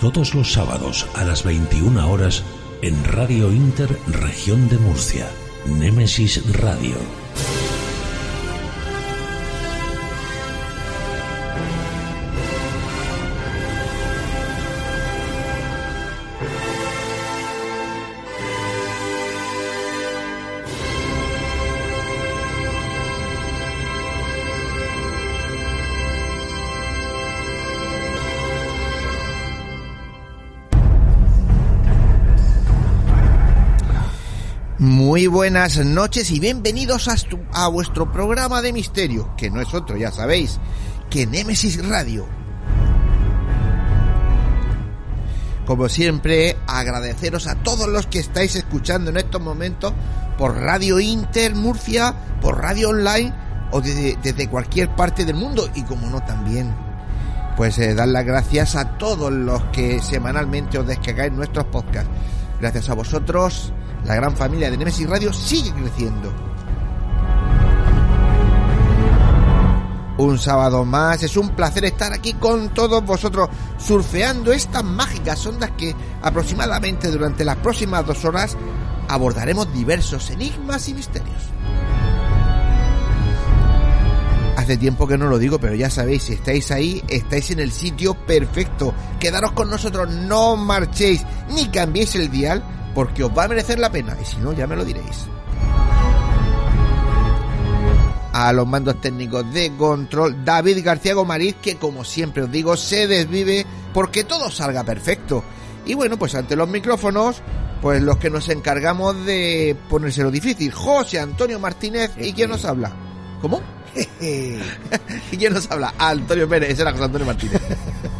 Todos los sábados a las 21 horas en Radio Inter Región de Murcia. Némesis Radio. Buenas noches y bienvenidos a, vuestro programa de misterio, que no es otro, ya sabéis, que Némesis Radio. Como siempre, agradeceros a todos los que estáis escuchando en estos momentos por Radio Inter Murcia, por Radio Online o desde, desde cualquier parte del mundo y como no también. Pues eh, dar las gracias a todos los que semanalmente os descargáis nuestros podcasts. Gracias a vosotros, la gran familia de Nemesis Radio sigue creciendo. Un sábado más, es un placer estar aquí con todos vosotros, surfeando estas mágicas ondas que aproximadamente durante las próximas dos horas abordaremos diversos enigmas y misterios. Hace tiempo que no lo digo, pero ya sabéis, si estáis ahí, estáis en el sitio perfecto. Quedaros con nosotros, no marchéis, ni cambiéis el dial, porque os va a merecer la pena, y si no, ya me lo diréis. A los mandos técnicos de control, David García Gomariz, que como siempre os digo, se desvive porque todo salga perfecto. Y bueno, pues ante los micrófonos, pues los que nos encargamos de ponérselo difícil, José Antonio Martínez, ¿y quién nos habla? ¿Cómo? ¿Y quién nos habla? Antonio Pérez, ese era José Antonio Martínez.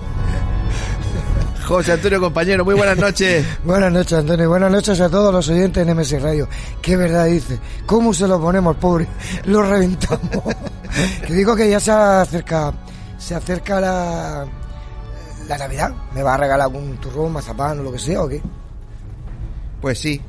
José Antonio, compañero, muy buenas noches. Buenas noches, Antonio. Buenas noches a todos los oyentes de NMS Radio. Qué verdad dice. ¿Cómo se lo ponemos, pobre? Lo reventamos. que digo que ya se acerca, se acerca la, la Navidad. ¿Me va a regalar algún turrón, mazapán o lo que sea o qué? Pues sí.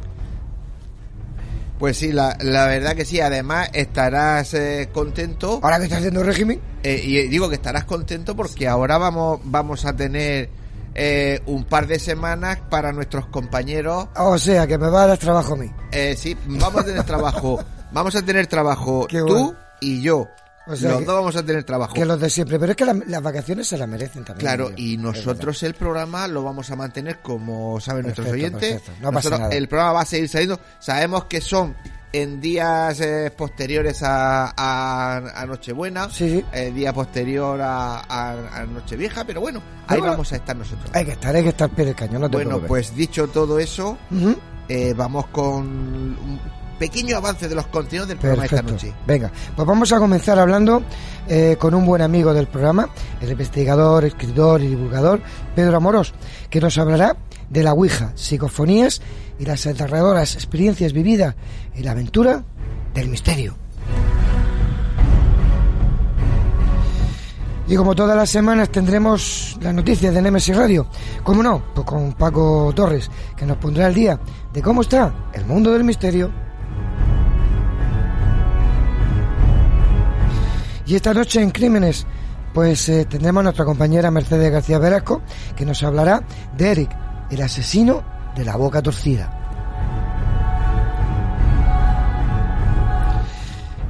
Pues sí, la, la verdad que sí. Además, estarás eh, contento. Ahora que está haciendo régimen, Eh, y digo que estarás contento porque ahora vamos, vamos a tener eh, un par de semanas para nuestros compañeros. o sea, que me va a dar trabajo a mí. Eh, sí, vamos a tener trabajo. Vamos a tener trabajo Qué tú bueno. y yo. O sea Los que- dos vamos a tener trabajo. Que los de siempre. Pero es que la- las vacaciones se las merecen también. Claro, y nosotros el programa lo vamos a mantener como saben nuestros oyentes. perfecto. No pasa Nosotros- nada. El programa va a seguir saliendo. Sabemos que son en días eh, posteriores a, a, a Nochebuena, Sí, sí. eh, día posterior a, Nochevieja, pero bueno, ahí Bueno, vamos a estar nosotros. Hay que estar, hay que estar pie del cañón, no te Bueno, preocupes. pues dicho todo eso, eh, vamos con pequeño avance de los contenidos del programa Perfecto. esta noche. Venga, pues vamos a comenzar hablando eh, con un buen amigo del programa, el investigador, escritor y divulgador Pedro Amorós, que nos hablará de la Ouija, psicofonías y las aterradoras experiencias vividas en la aventura del misterio. Y como todas las semanas tendremos las noticias de Nemesis Radio. ¿Cómo no? Pues con Paco Torres, que nos pondrá al día de cómo está el mundo del misterio. Y esta noche en Crímenes, pues eh, tendremos a nuestra compañera Mercedes García Velasco, que nos hablará de Eric, el asesino de la boca torcida.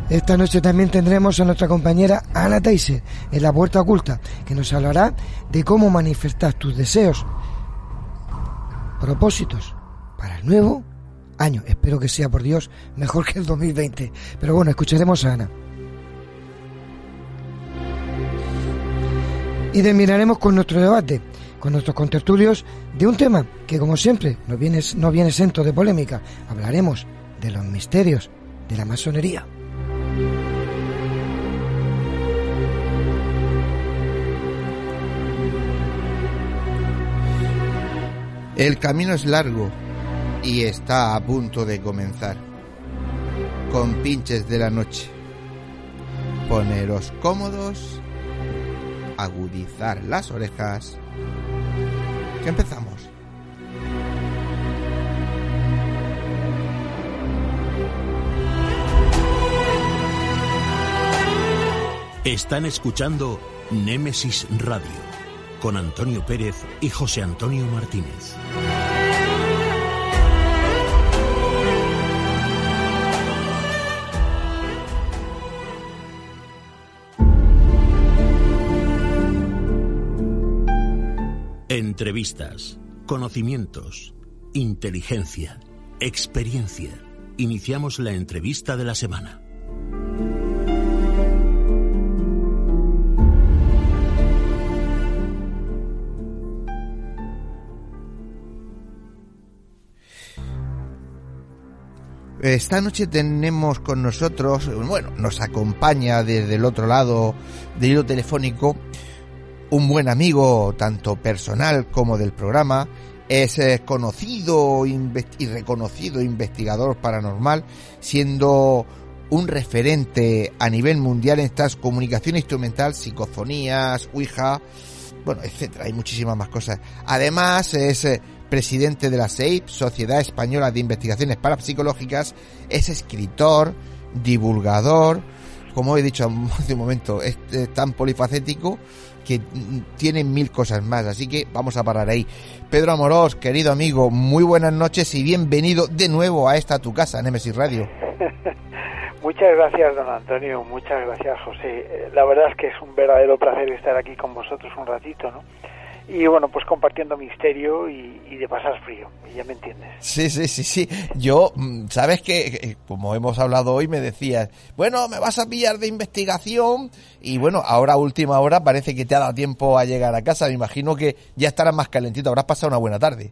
Esta noche también tendremos a nuestra compañera Ana Taise en la puerta oculta, que nos hablará de cómo manifestar tus deseos, propósitos para el nuevo año. Espero que sea, por Dios, mejor que el 2020. Pero bueno, escucharemos a Ana. Y terminaremos con nuestro debate, con nuestros contertulios de un tema que, como siempre, no viene, no viene exento de polémica. Hablaremos de los misterios de la masonería. El camino es largo y está a punto de comenzar. Con pinches de la noche. Poneros cómodos, agudizar las orejas. Que empezamos. Están escuchando Némesis Radio con Antonio Pérez y José Antonio Martínez. Entrevistas, conocimientos, inteligencia, experiencia. Iniciamos la entrevista de la semana. Esta noche tenemos con nosotros, bueno, nos acompaña desde el otro lado del hilo telefónico un buen amigo, tanto personal como del programa. Es eh, conocido y reconocido investigador paranormal, siendo un referente a nivel mundial en estas comunicación instrumental, psicofonías, Ouija, bueno, etcétera. Hay muchísimas más cosas. Además, es eh, presidente de la SEIP, Sociedad Española de Investigaciones Parapsicológicas, es escritor, divulgador, como he dicho hace un momento, es, tan polifacético que tiene mil cosas más, así que vamos a parar ahí. Pedro Amorós, querido amigo, muy buenas noches y bienvenido de nuevo a esta tu casa, Nemesis Radio. Muchas gracias, don Antonio, muchas gracias, José. La verdad es que es un verdadero placer estar aquí con vosotros un ratito, ¿no? Y bueno, pues compartiendo misterio y, de pasar frío, ya me entiendes. Sí, sí, sí, sí. Yo, mm, sabes que, como hemos hablado hoy, me decías, bueno, me vas a pillar de investigación y bueno, ahora última hora parece que te ha dado tiempo a llegar a casa. Me imagino que ya estarás más calentito, habrás pasado una buena tarde.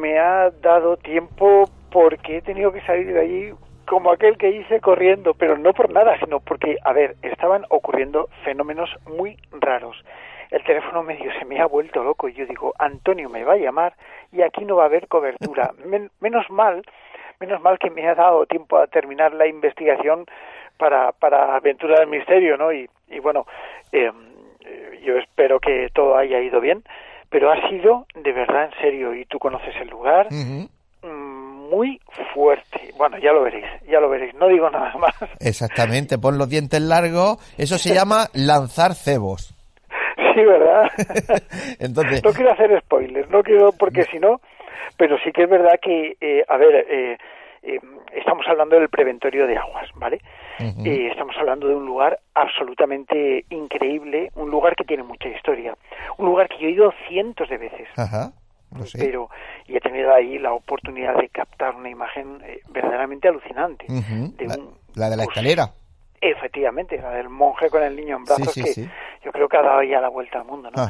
Me ha dado tiempo porque he tenido que salir de allí como aquel que hice corriendo, pero no por nada, sino porque, a ver, estaban ocurriendo fenómenos muy raros el teléfono medio se me ha vuelto loco y yo digo, Antonio me va a llamar y aquí no va a haber cobertura. menos mal, menos mal que me ha dado tiempo a terminar la investigación para, para Aventura del Misterio, ¿no? Y, y bueno, em, eh, yo espero que todo haya ido bien, pero ha sido de verdad en serio y tú conoces el lugar. Muy fuerte. Bueno, ya lo veréis, ya lo veréis, no digo nada más. Exactamente, pon los dientes largos, eso se llama lanzar cebos. Sí, ¿verdad? Entonces... No quiero hacer spoilers, no quiero, porque si no, pero sí que es verdad que, eh, a ver, eh, eh, estamos hablando del preventorio de aguas, ¿vale? estamos hablando de un lugar absolutamente increíble, un lugar que tiene mucha historia, un lugar que yo he ido cientos de veces. Ajá. Pero y he tenido ahí la oportunidad de captar una imagen verdaderamente alucinante. de la, de la escalera. Efectivamente, la del monje con el niño en brazos, que yo creo que ha dado ya la vuelta al mundo, ¿no?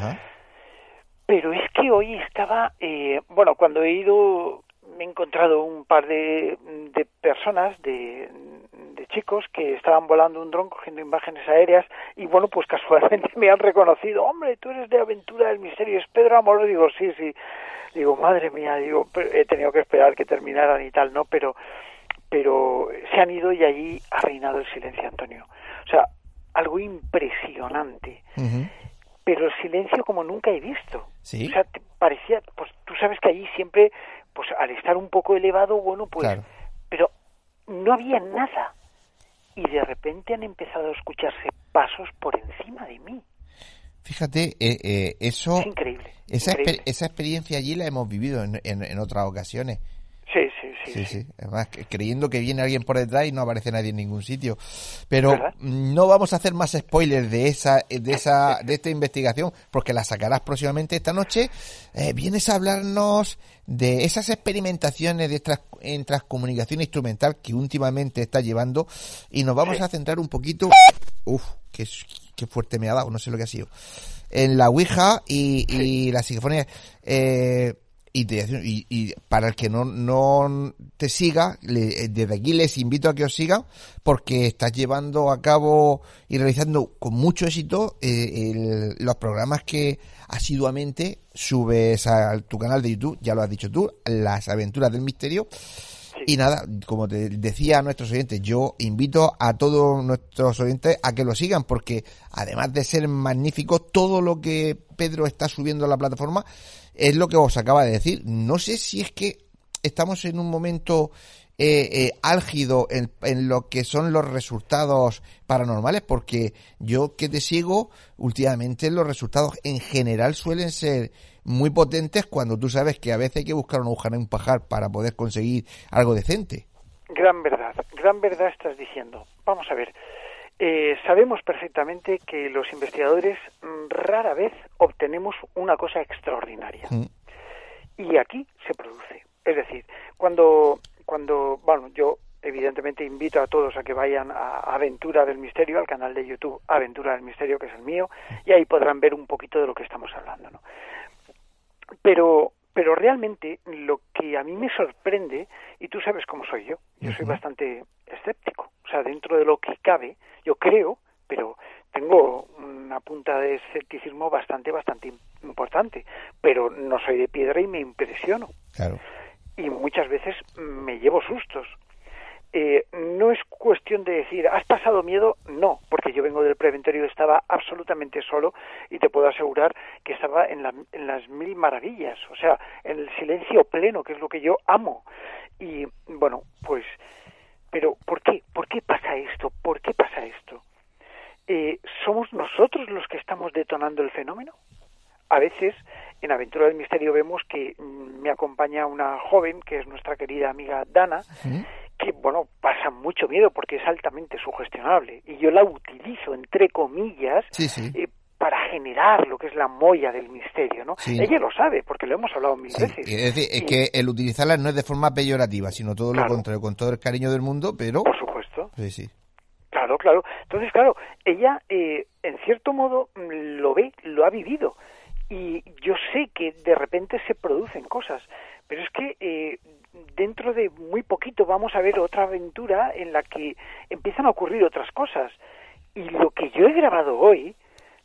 Pero es que hoy estaba, eh, bueno, cuando he ido, me he encontrado un par de, de personas, de, de chicos que estaban volando un dron cogiendo imágenes aéreas y bueno, pues casualmente me han reconocido, hombre, tú eres de Aventura del Misterio, es Pedro Amor, digo, sí, sí, digo, madre mía, digo, he tenido que esperar que terminaran y tal, ¿no? Pero pero se han ido y allí ha reinado el silencio, Antonio. O sea, algo impresionante. Pero el silencio como nunca he visto. ¿Sí? O sea, parecía, pues tú sabes que allí siempre, pues al estar un poco elevado, bueno, pues, pero no había nada. Y de repente han empezado a escucharse pasos por encima de mí. Fíjate, eh, eh, eso... Es increíble. Esa, esa experiencia allí la hemos vivido en, en otras ocasiones. Sí, sí, sí. Sí, sí. Además, creyendo que viene alguien por detrás y no aparece nadie en ningún sitio. Pero no vamos a hacer más spoilers de esa, de esa, de esta investigación, porque la sacarás próximamente esta noche. Eh, vienes a hablarnos de esas experimentaciones de en transcomunicación instrumental que últimamente está llevando y nos vamos a centrar un poquito. Uf, qué, qué fuerte me ha dado, no sé lo que ha sido. En la Ouija y, y la psicofonía. Eh, y, y, para el que no, no te siga, desde aquí les invito a que os sigan porque estás llevando a cabo y realizando con mucho éxito eh, los programas que asiduamente subes a tu canal de YouTube, ya lo has dicho tú, las aventuras del misterio. Y nada, como te decía a nuestros oyentes, yo invito a todos nuestros oyentes a que lo sigan porque además de ser magnífico, todo lo que Pedro está subiendo a la plataforma es lo que os acaba de decir. No sé si es que estamos en un momento eh, eh, álgido en, lo que son los resultados paranormales, porque yo que te sigo, últimamente los resultados en general suelen ser muy potentes cuando tú sabes que a veces hay que buscar una aguja en un pajar para poder conseguir algo decente. Gran verdad, gran verdad estás diciendo. Vamos a ver. Eh, sabemos perfectamente que los investigadores mm, rara vez obtenemos una cosa extraordinaria. Mm. Y aquí se produce. Es decir, cuando, cuando, bueno, yo evidentemente invito a todos a que vayan a Aventura del Misterio, al canal de YouTube Aventura del Misterio, que es el mío, y ahí podrán ver un poquito de lo que estamos hablando. ¿no? Pero, pero realmente lo que a mí me sorprende, y tú sabes cómo soy yo, yo soy bastante escéptico, o sea, dentro de lo que cabe, yo creo, pero tengo una punta de escepticismo bastante, bastante importante, pero no soy de piedra y me impresiono. Claro. Y muchas veces me llevo sustos. Eh, no es cuestión de decir, ¿has pasado miedo? No, porque yo vengo del preventorio, estaba absolutamente solo y te puedo asegurar que estaba en, en las mil maravillas, o sea, en el silencio pleno, que es lo que yo amo. Y bueno, pues, pero ¿por qué? ¿Por qué pasa esto? ¿Por qué pasa esto? Eh, ¿Somos nosotros los que estamos detonando el fenómeno? A veces en Aventura del Misterio vemos que mm, me acompaña una joven, que es nuestra querida amiga Dana, que, bueno, pasa mucho miedo porque es altamente sugestionable. Y yo la utilizo, entre comillas, eh, para generar lo que es la molla del misterio, ¿no? Ella lo sabe, porque lo hemos hablado mil veces. Es decir, es que el utilizarla no es de forma peyorativa, sino todo lo contrario, con todo el cariño del mundo, pero... Por supuesto. Sí, sí. Claro, claro. Entonces, claro, ella, eh, en cierto modo, lo ve, lo ha vivido. Y yo sé que de repente se producen cosas, pero es que eh, dentro de muy poquito vamos a ver otra aventura en la que empiezan a ocurrir otras cosas. Y lo que yo he grabado hoy,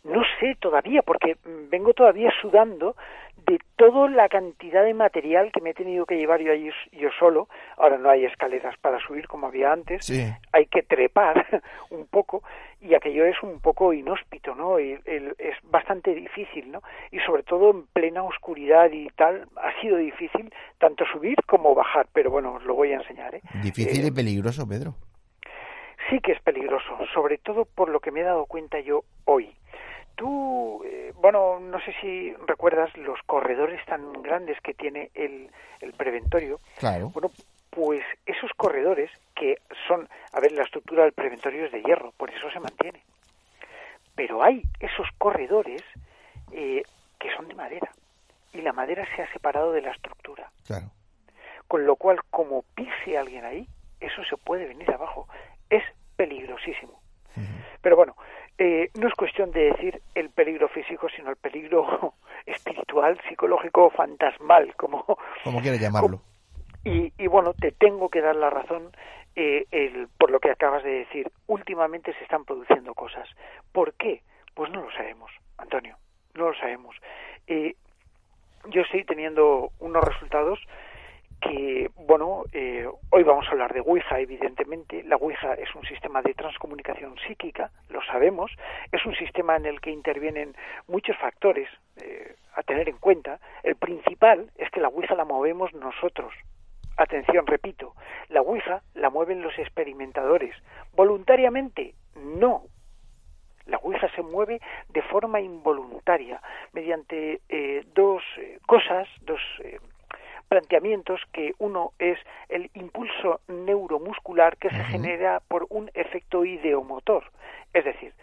no sé todavía, porque vengo todavía sudando de toda la cantidad de material que me he tenido que llevar yo allí yo solo. Ahora no hay escaleras para subir como había antes, hay que trepar un poco y aquello es un poco inhóspito, ¿no? Y, es bastante difícil, ¿no? Y sobre todo en plena oscuridad y tal, ha sido difícil tanto subir como bajar, pero bueno, os lo voy a enseñar, ¿eh? Difícil y eh, peligroso, Pedro. Sí que es peligroso, sobre todo por lo que me he dado cuenta yo hoy. Tú, eh, bueno, no sé si recuerdas los corredores tan grandes que tiene el, el preventorio. Claro. Bueno, pues esos corredores que son, a ver, la estructura del preventorio es de hierro, por eso se mantiene. Pero hay esos corredores eh, que son de madera y la madera se ha separado de la estructura. Claro. Con lo cual, como pise alguien ahí, eso se puede venir abajo. Es peligrosísimo. Pero bueno, eh, no es cuestión de decir el peligro físico, sino el peligro espiritual, psicológico, fantasmal, como... Como quiere llamarlo. Y, y, bueno, te tengo que dar la razón eh, el, por lo que acabas de decir. Últimamente se están produciendo cosas. ¿Por qué? Pues no lo sabemos, Antonio, no lo sabemos. Eh, yo estoy teniendo unos resultados que, bueno, eh, hoy vamos a hablar de Ouija, evidentemente. La Ouija es un sistema de transcomunicación psíquica, lo sabemos. Es un sistema en el que intervienen muchos factores eh, a tener en cuenta. El principal es que la Ouija la movemos nosotros. Atención, repito, la Ouija la mueven los experimentadores. Voluntariamente, no. La Ouija se mueve de forma involuntaria, mediante eh, dos cosas, dos planteamientos que uno es el impulso neuromuscular que se genera por un efecto ideomotor, es decir,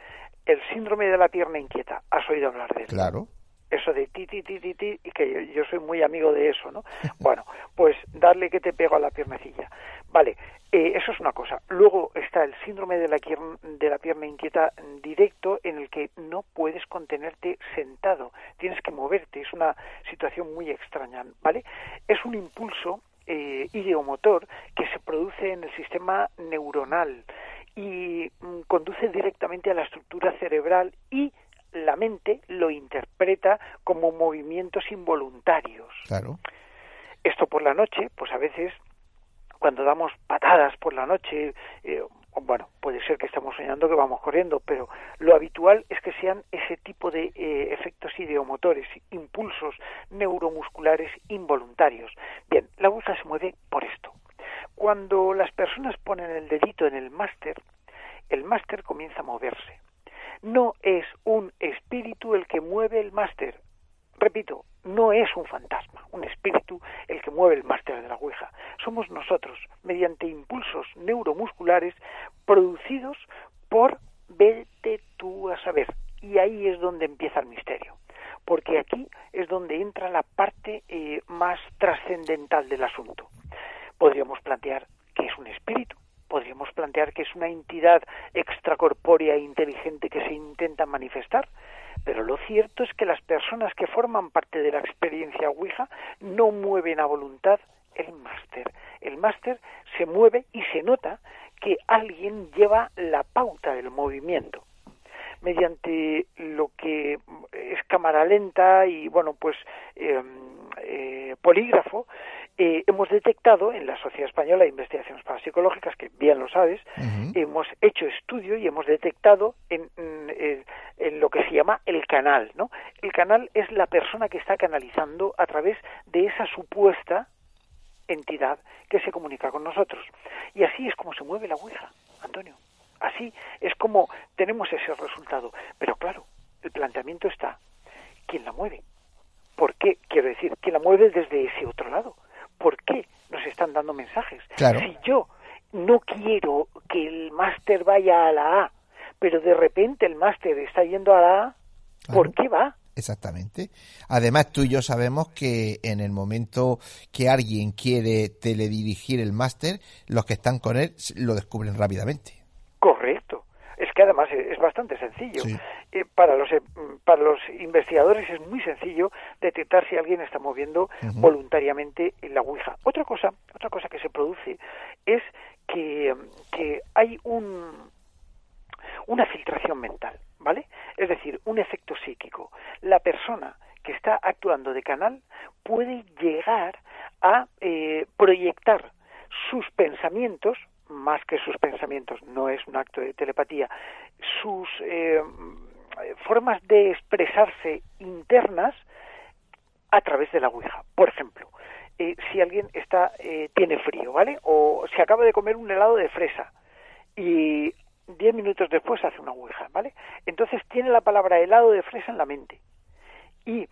el síndrome de la pierna inquieta. ¿Has oído hablar de eso? Claro. Eso de ti, ti, ti, ti, ti, y que yo, soy muy amigo de eso, ¿no? Bueno, pues darle que te pego a la piernecilla. Vale, eh, eso es una cosa. Luego está el síndrome de la, de la pierna inquieta directo en el que no puedes contenerte sentado, tienes que moverte, es una situación muy extraña, ¿vale? Es un impulso eh, ideomotor que se produce en el sistema neuronal y mm, conduce directamente a la estructura cerebral y la mente lo interpreta como movimientos involuntarios. Claro. Esto por la noche, pues a veces cuando damos patadas por la noche, eh, bueno, puede ser que estamos soñando que vamos corriendo, pero lo habitual es que sean ese tipo de eh, efectos ideomotores, impulsos neuromusculares involuntarios. Bien, la aguja se mueve por esto. Cuando las personas ponen el dedito en el máster, el máster comienza a moverse. No es un espíritu el que mueve el máster. Repito, no es un fantasma, un espíritu el que mueve el máster de la Ouija. Somos nosotros, mediante impulsos neuromusculares producidos por vete tú a saber. Y ahí es donde empieza el misterio, porque aquí es donde entra la parte eh, más trascendental del asunto. Podríamos plantear que es un espíritu, podríamos plantear que es una entidad extracorpórea e inteligente que se intenta manifestar, pero lo cierto es que las personas que forman parte de la experiencia Ouija no mueven a voluntad máster se mueve y se nota que alguien lleva la pauta del movimiento mediante lo que es cámara lenta y bueno pues em, eh, polígrafo eh, hemos detectado en la Sociedad Española de Investigaciones Parapsicológicas, que bien lo sabes, hemos hecho estudio y hemos detectado en, en, en, lo que se llama el canal, ¿no? El canal es la persona que está canalizando a través de esa supuesta entidad que se comunica con nosotros. Y así es como se mueve la Ouija, Antonio. Así es como tenemos ese resultado. Pero claro, el planteamiento está, ¿quién la mueve? ¿Por qué? Quiero decir, ¿quién la mueve desde ese otro lado? ¿por qué nos están dando mensajes? Si yo no quiero que el máster vaya a la A, pero de repente el máster está yendo a la A, ¿por qué va? Exactamente. Además, tú y yo sabemos que en el momento que alguien quiere teledirigir el máster, los que están con él lo descubren rápidamente. Correcto es que además es bastante sencillo. Eh, para, los, eh, para los investigadores es muy sencillo detectar si alguien está moviendo voluntariamente la Ouija. Otra cosa, otra cosa que se produce es que, que hay un, una filtración mental, ¿vale? Es decir, un efecto psíquico. La persona que está actuando de canal puede llegar a eh, proyectar sus pensamientos más que sus pensamientos, no es un acto de telepatía, sus eh, formas de expresarse internas a través de la Ouija. Por ejemplo, eh, si alguien está tiene frío, ¿vale? O se acaba de comer un helado de fresa y diez minutos después hace una Ouija, ¿vale? Entonces tiene la palabra helado de fresa en la mente. Y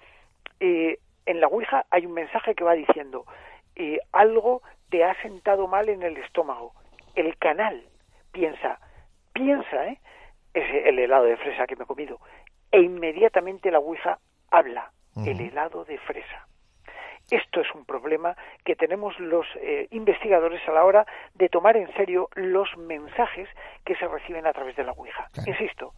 en la Ouija hay un mensaje que va diciendo algo te ha sentado mal en el estómago el canal piensa, piensa, ¿eh? Es el helado de fresa que me he comido. E inmediatamente la Ouija habla, el helado de fresa. Esto es un problema que tenemos los eh, investigadores a la hora de tomar en serio los mensajes que se reciben a través de la Ouija. Insisto,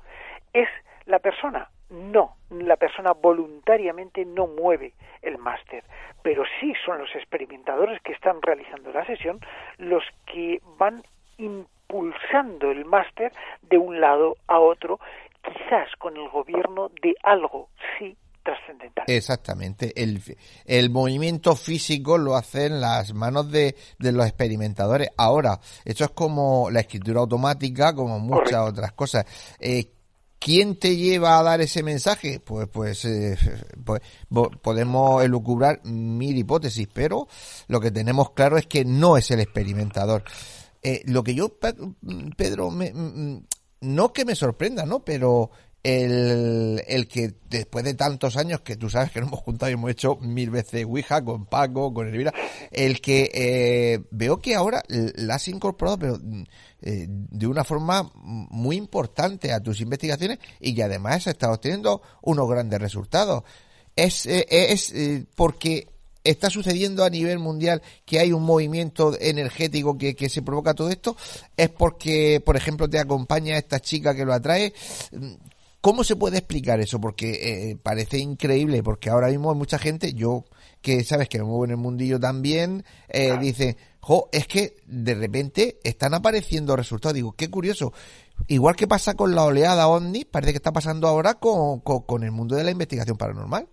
¿es la persona? No, la persona voluntariamente no mueve el máster, pero sí son los experimentadores que están realizando la sesión los que van impulsando el máster de un lado a otro, quizás con el gobierno de algo. Exactamente. El, el movimiento físico lo hacen las manos de, de, los experimentadores. Ahora, eso es como la escritura automática, como muchas otras cosas. Eh, ¿Quién te lleva a dar ese mensaje? Pues, pues, eh, pues podemos elucubrar mil hipótesis, pero lo que tenemos claro es que no es el experimentador. Eh, lo que yo, Pedro, me, no que me sorprenda, ¿no? Pero el, el, que después de tantos años que tú sabes que nos hemos juntado y hemos hecho mil veces Ouija con Paco, con Elvira, el que eh, veo que ahora la has incorporado, pero eh, de una forma muy importante a tus investigaciones y que además estado obteniendo unos grandes resultados. Es, eh, es porque está sucediendo a nivel mundial que hay un movimiento energético que, que se provoca todo esto, es porque, por ejemplo, te acompaña esta chica que lo atrae. ¿Cómo se puede explicar eso? Porque eh, parece increíble, porque ahora mismo hay mucha gente, yo que sabes que me muevo en el mundillo también, eh, dice, jo, es que de repente están apareciendo resultados. Digo, qué curioso. Igual que pasa con la oleada OVNI, parece que está pasando ahora con, con, el mundo de la investigación paranormal.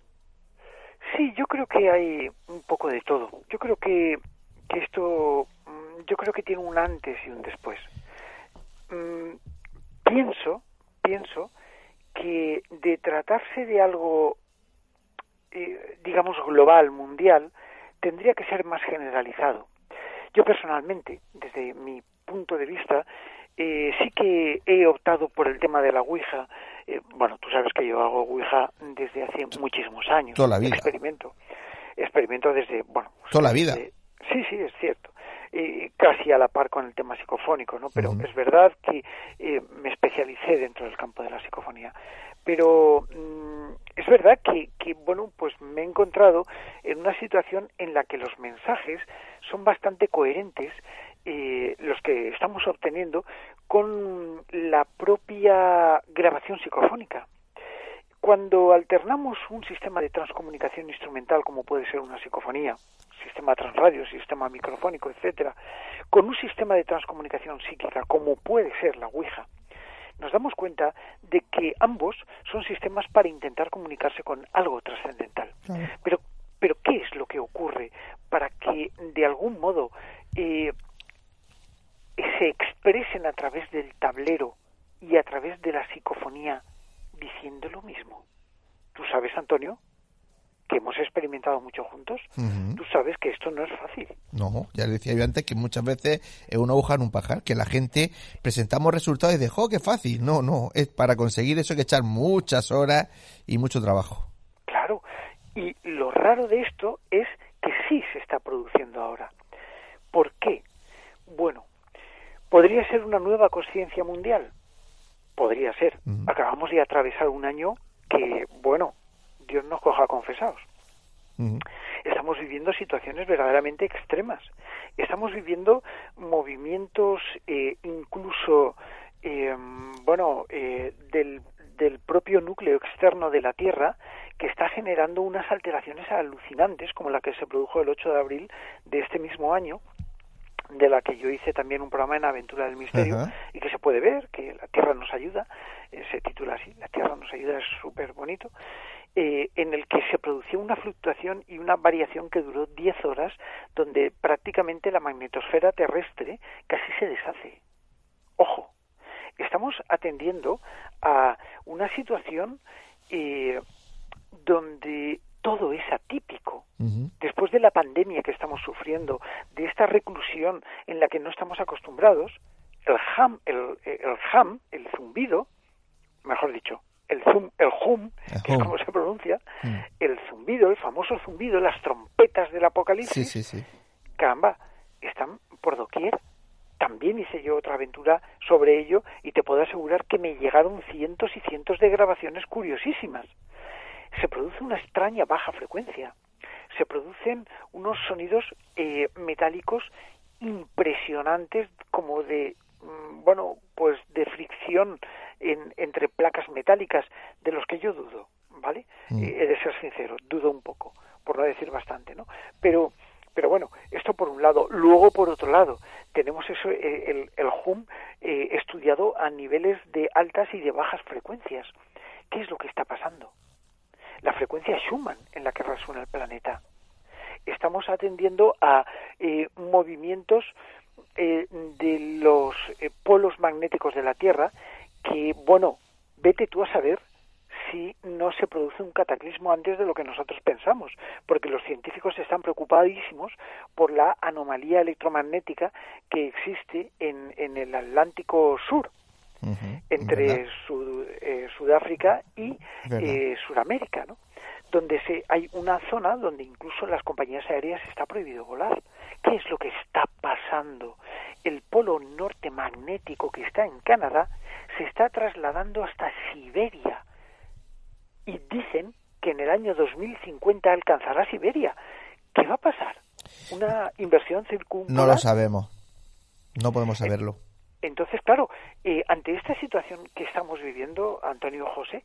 Sí, yo creo que hay un poco de todo. Yo creo que, que esto, mm, yo creo que tiene un antes y un después. Mm, pienso, pienso que de tratarse de algo, eh, digamos, global, mundial, tendría que ser más generalizado. Yo personalmente, desde mi punto de vista, eh, sí que he optado por el tema de la Ouija. Eh, bueno, tú sabes que yo hago Ouija desde hace muchísimos años. Toda la vida. Experimento. Experimento desde, bueno. Toda la vida. sí, sí, es cierto. Eh, casi a la par con el tema psicofónico, ¿no? Pero es verdad que eh, me especialicé dentro del campo de la psicofonía. Pero mm, es verdad que, que, bueno, pues me he encontrado en una situación en la que los mensajes son bastante coherentes, eh, los que estamos obteniendo, con la propia grabación psicofónica. Cuando alternamos un sistema de transcomunicación instrumental, como puede ser una psicofonía, sistema transradio, sistema microfónico, etcétera, con un sistema de transcomunicación psíquica, como puede ser la Ouija, nos damos cuenta de que ambos son sistemas para intentar comunicarse con algo trascendental. Pero, pero ¿qué es lo que ocurre para que de algún modo eh, se expresen a través del tablero y a través de la psicofonía diciendo lo mismo. ¿Tú sabes, Antonio? Que hemos experimentado mucho juntos, tú sabes que esto no es fácil. No, ya le decía yo antes que muchas veces es una aguja en un pajar, que la gente presentamos resultados y dice, ¡jo, qué fácil! No, no, es para conseguir eso hay que echar muchas horas y mucho trabajo. Claro, y lo raro de esto es que sí se está produciendo ahora. ¿Por qué? Bueno, ¿podría ser una nueva conciencia mundial? Podría ser. Acabamos de atravesar un año que, bueno, Dios nos coja confesados. Estamos viviendo situaciones verdaderamente extremas. Estamos viviendo movimientos eh, incluso, eh, bueno, eh, del, del propio núcleo externo de la Tierra que está generando unas alteraciones alucinantes como la que se produjo el 8 de abril de este mismo año de la que yo hice también un programa en Aventura del Misterio y que se puede ver, que la Tierra nos ayuda, se titula así, la Tierra nos ayuda, es súper bonito, eh, en el que se producía una fluctuación y una variación que duró 10 horas, donde prácticamente la magnetosfera terrestre casi se deshace. Ojo, estamos atendiendo a una situación eh, donde todo es atípico. Después de la pandemia que estamos sufriendo, de esta reclusión en la que no estamos acostumbrados, el ham, el, el ham, el zumbido, mejor dicho, el zum, el hum, que es como se pronuncia, mm. el zumbido, el famoso zumbido, las trompetas del apocalipsis, sí, sí, caramba, están por doquier. También hice yo otra aventura sobre ello y te puedo asegurar que me llegaron cientos y cientos de grabaciones curiosísimas. Se produce una extraña baja frecuencia. Se producen unos sonidos eh, metálicos impresionantes como de bueno pues de fricción entre placas metálicas, de los que yo dudo, ¿vale? Mm. Eh, he de ser sincero, dudo un poco, por no decir bastante, ¿no? Pero, pero bueno, esto por un lado. Luego, por otro lado, tenemos eso, eh, el, el hum eh, estudiado a niveles de altas y de bajas frecuencias. ¿Qué es lo que está pasando? La frecuencia Schumann en la que resuena el planeta. Estamos atendiendo a movimientos de los polos magnéticos de la Tierra que, bueno, vete tú a saber si no se produce un cataclismo antes de lo que nosotros pensamos, porque los científicos están preocupadísimos por la anomalía electromagnética que existe en, en el Atlántico Sur, entre eh, Sudáfrica y eh, Sudamérica, ¿no? donde se, hay una zona donde incluso las compañías aéreas está prohibido volar. ¿Qué es lo que está pasando? El polo norte magnético que está en Canadá se está trasladando hasta Siberia. Y dicen que en el año 2050 alcanzará Siberia. ¿qué va a pasar? ¿Una inversión circunpolar? No lo sabemos. No podemos saberlo. Entonces, claro, eh, ante esta situación que estamos viviendo, Antonio José,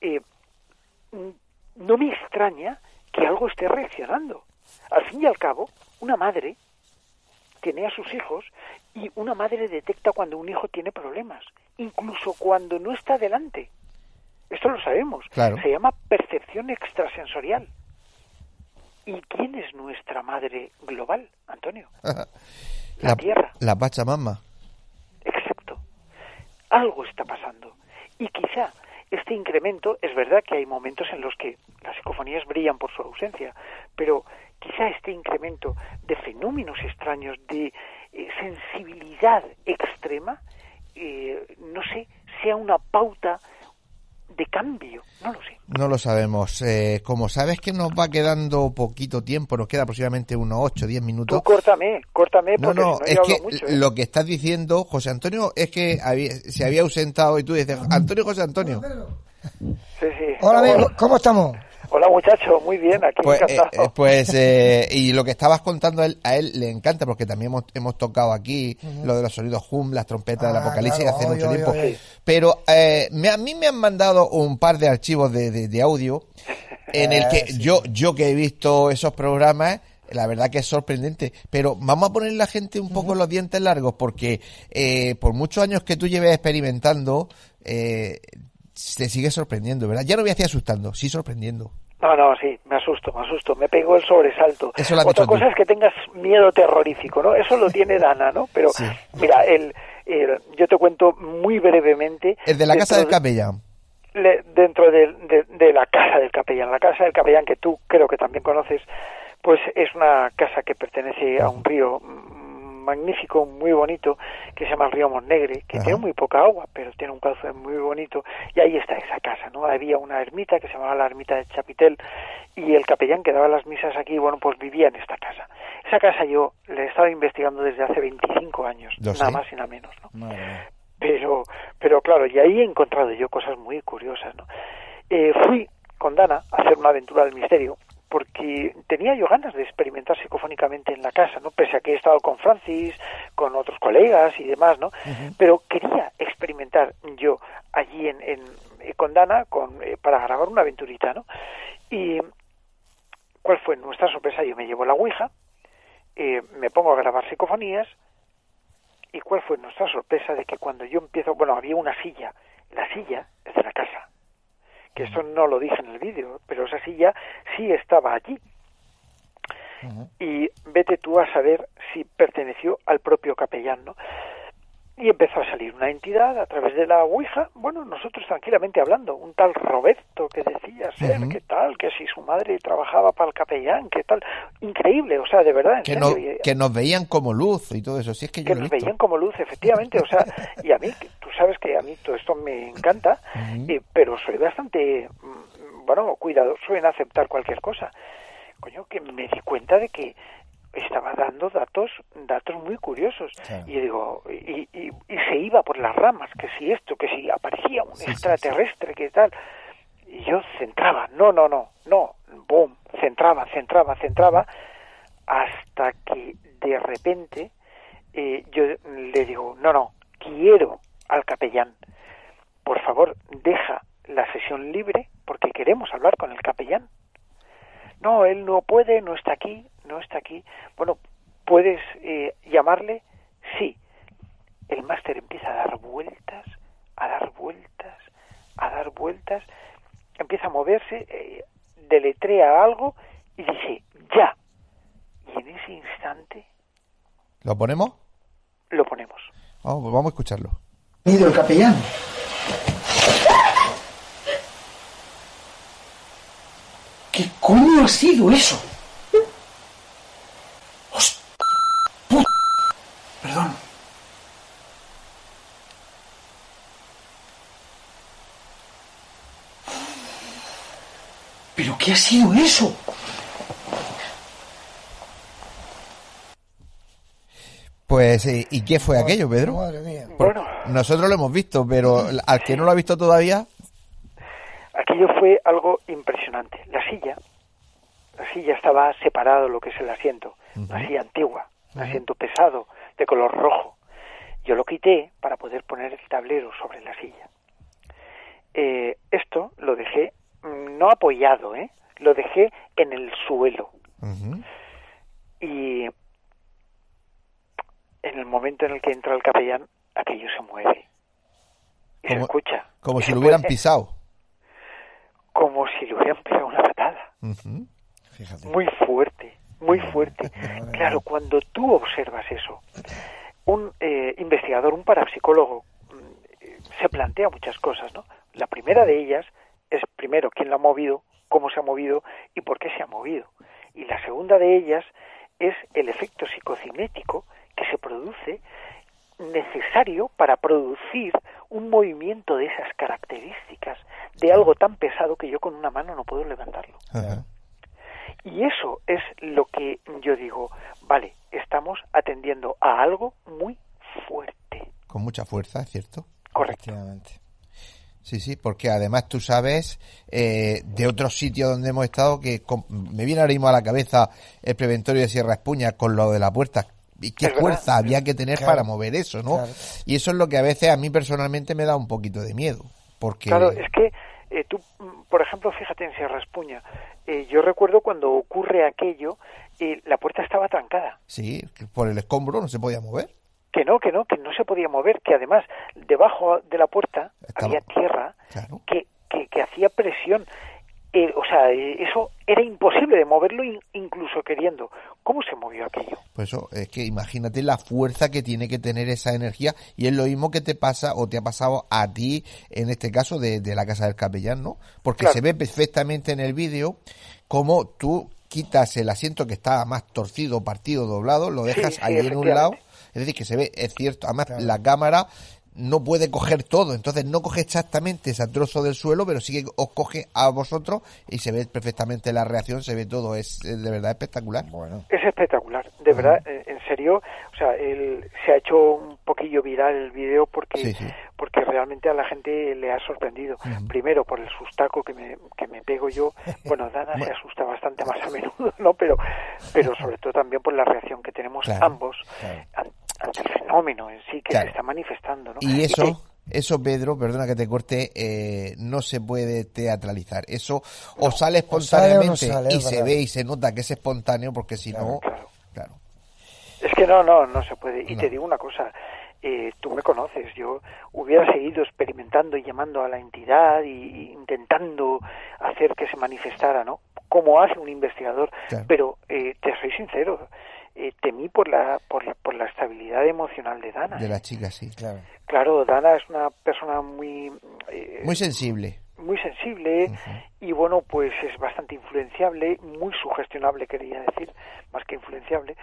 eh, no me extraña que algo esté reaccionando. Al fin y al cabo, una madre tiene a sus hijos y una madre detecta cuando un hijo tiene problemas, incluso cuando no está delante. Esto lo sabemos. Se llama percepción extrasensorial. ¿Y quién es nuestra madre global, Antonio? la, Tierra. La Pachamama. Exacto. Algo está pasando. Y quizá este incremento, es verdad que hay momentos en los que las psicofonías brillan por su ausencia, pero quizá este incremento de fenómenos extraños, de eh, sensibilidad extrema, eh, no sé, sea una pauta de cambio, no lo sé. No lo sabemos. Eh, como sabes que nos va quedando poquito tiempo, nos queda aproximadamente unos 8 o 10 minutos. Tú córtame, córtame. No, no, es que lo que estás diciendo, José Antonio, es que se había ausentado y tú dices, Antonio, José Antonio. Sí, sí. Hola, amigo, ¿cómo estamos? Hola muchacho, muy bien, aquí pues, eh, eh, pues eh, y lo que estabas contando a él, a él le encanta porque también hemos, tocado aquí lo de los sonidos hum, las trompetas del ah, apocalipsis hace mucho tiempo. Pero me, a mí me han mandado un par de archivos de, audio en el que yo, yo que he visto esos programas, la verdad que es sorprendente. Pero vamos a poner la gente un poco los dientes largos porque por muchos años que tú lleves experimentando, eh, te sigue sorprendiendo, ¿verdad? Ya no me hacía asustando, sí sorprendiendo. No, no, sí, me asusto, me asusto, me pegó el sobresalto. Eso Otra cosa es que tengas miedo terrorífico, ¿no? Eso lo tiene Dana, ¿no? Pero, mira, el, yo te cuento muy brevemente. El de la casa del capellán. dentro de, de, la casa del capellán, la casa del capellán que tú creo que también conoces, pues es una casa que pertenece a un río magnífico, muy bonito, que se llama el río Monnegre, que tiene muy poca agua, pero tiene un cauce muy bonito, y ahí está esa casa, ¿no? Había una ermita que se llamaba la ermita de Chapitel, y el capellán que daba las misas aquí, bueno, pues vivía en esta casa. Esa casa yo le he estado investigando desde hace 25 años, nada más y nada menos, ¿no? Pero, pero claro, y ahí he encontrado yo cosas muy curiosas, ¿no? Eh, fui con Dana a hacer una aventura del misterio porque tenía yo ganas de experimentar psicofónicamente en la casa, ¿no? Pese a que he estado con Francis, con otros colegas y demás, ¿no? Pero quería experimentar yo allí en, en eh, con Dana con, eh, para grabar una aventurita, ¿no? Y ¿cuál fue nuestra sorpresa? Yo me llevo la Ouija, eh, me pongo a grabar psicofonías y ¿cuál fue nuestra sorpresa de que cuando yo empiezo, bueno, había una silla, la silla es de la casa, que eso no lo dije en el vídeo, pero esa silla sí estaba allí. Y vete tú a saber si perteneció al propio capellán, ¿no? Y empezó a salir una entidad a través de la Ouija, bueno, nosotros tranquilamente hablando, un tal Roberto que decía ser, que tal, que si su madre trabajaba para el capellán, que tal, increíble, o sea, de verdad. Que, que nos veían como luz y todo eso, sí es que yo nos veían como luz, efectivamente, o sea, y a mí, tú sabes que a mí todo esto me encanta, pero soy bastante, mm, bueno, cuidadoso en aceptar cualquier cosa. Coño, que me di cuenta de que estaba dando datos datos muy curiosos. Y digo y, y, se iba por las ramas que si esto que si aparecía un extraterrestre que tal. Y yo centraba no no no no boom centraba centraba centraba hasta que de repente eh, yo le digo no no quiero al capellán. Por favor deja la sesión libre porque queremos hablar con el capellán. No, él no puede, no está aquí, no está aquí. Bueno, ¿puedes eh, llamarle? Sí. El máster empieza a dar vueltas, a dar vueltas, a dar vueltas, empieza a moverse, eh, deletrea algo y dice, ya. Y en ese instante... ¿Lo ponemos? Lo ponemos. Vamos, pues vamos a escucharlo. Ido el capellán. ¿Qué coño ha sido eso? Perdón. ¿Pero qué ha sido eso? Pues, eh, ¿y qué fue aquello, Pedro? Madre mía. Bueno. Nosotros lo hemos visto, pero al que no lo ha visto todavía. Aquello fue algo impresionante. La silla la silla estaba separado lo que es el asiento, una silla antigua, un asiento pesado, de color rojo. Yo lo quité para poder poner el tablero sobre la silla. Eh, esto lo dejé mm, no apoyado, ¿eh? lo dejé en el suelo. Y en el momento en el que entra el capellán, aquello se mueve. Y se escucha. Como si lo hubieran pisado. Como si le hubieran pegado una patada. Muy fuerte, muy fuerte. claro, cuando tú observas eso, un eh, investigador, un parapsicólogo, mm, se plantea muchas cosas, ¿no? La primera de ellas es, primero, quién lo ha movido, cómo se ha movido y por qué se ha movido. Y la segunda de ellas es el efecto psicocinético que se produce necesario para producir un movimiento de esas características de algo tan pesado que yo con una mano no puedo levantarlo. Y eso es lo que yo digo, vale, estamos atendiendo a algo muy fuerte. Con mucha fuerza, ¿cierto? Correctamente. Sí, sí, porque además tú sabes eh, de otros sitios donde hemos estado que me viene ahora mismo a la cabeza el preventorio de Sierra Espuña con lo de la puerta. Y qué fuerza había que tener para mover eso, ¿no? Y eso es lo que a veces a mí personalmente me da un poquito de miedo. Porque... Claro, es que eh, tú, por ejemplo, fíjate en Sierra Espuña. Eh, yo recuerdo cuando ocurre aquello, la puerta estaba trancada. Sí, por el escombro no se podía mover que no, que no, que no se podía mover, que además debajo de la puerta había tierra que, que, hacía presión. Eh, o sea, eh, eso era imposible de moverlo incluso queriendo. ¿Cómo se movió aquello? Pues eso, es que imagínate la fuerza que tiene que tener esa energía y es lo mismo que te pasa o te ha pasado a ti, en este caso de, la casa del capellán, ¿no? Porque se ve perfectamente en el vídeo cómo tú quitas el asiento que está más torcido, partido, doblado, lo dejas ahí en un lado es decir, que se ve, es cierto, además la cámara no puede coger todo, entonces no coge exactamente ese trozo del suelo, pero sí que os coge a vosotros y se ve perfectamente la reacción, se ve todo, es, de verdad espectacular. Bueno. Es espectacular, de verdad, eh, en serio, o sea, el, se ha hecho un poquillo viral el video porque porque realmente a la gente le ha sorprendido. Primero por el sustaco que me, que me pego yo, bueno, Dana se asusta bastante más a menudo, ¿no? Pero, pero sobre todo también por la reacción que tenemos ambos ante el fenómeno en sí que se está manifestando. ¿no? Y eso... eso, Pedro, perdona que te corte, eh, no se puede teatralizar. Eso o sale espontáneamente y se ve y se nota que es espontáneo, porque si no, claro. Es que no, no, no se puede. Y te digo una cosa, eh, tú me conoces, yo hubiera seguido experimentando y llamando a la entidad y intentando hacer que se manifestara, ¿no? Como hace un investigador. Pero eh, te soy sincero, eh, temí por la, por la, por la estabilidad emocional de Dana. De la chica, sí, claro. Claro, Dana es una persona muy... Eh, muy sensible. Muy sensible y bueno, pues es bastante influenciable, muy sugestionable quería decir, más que influenciable.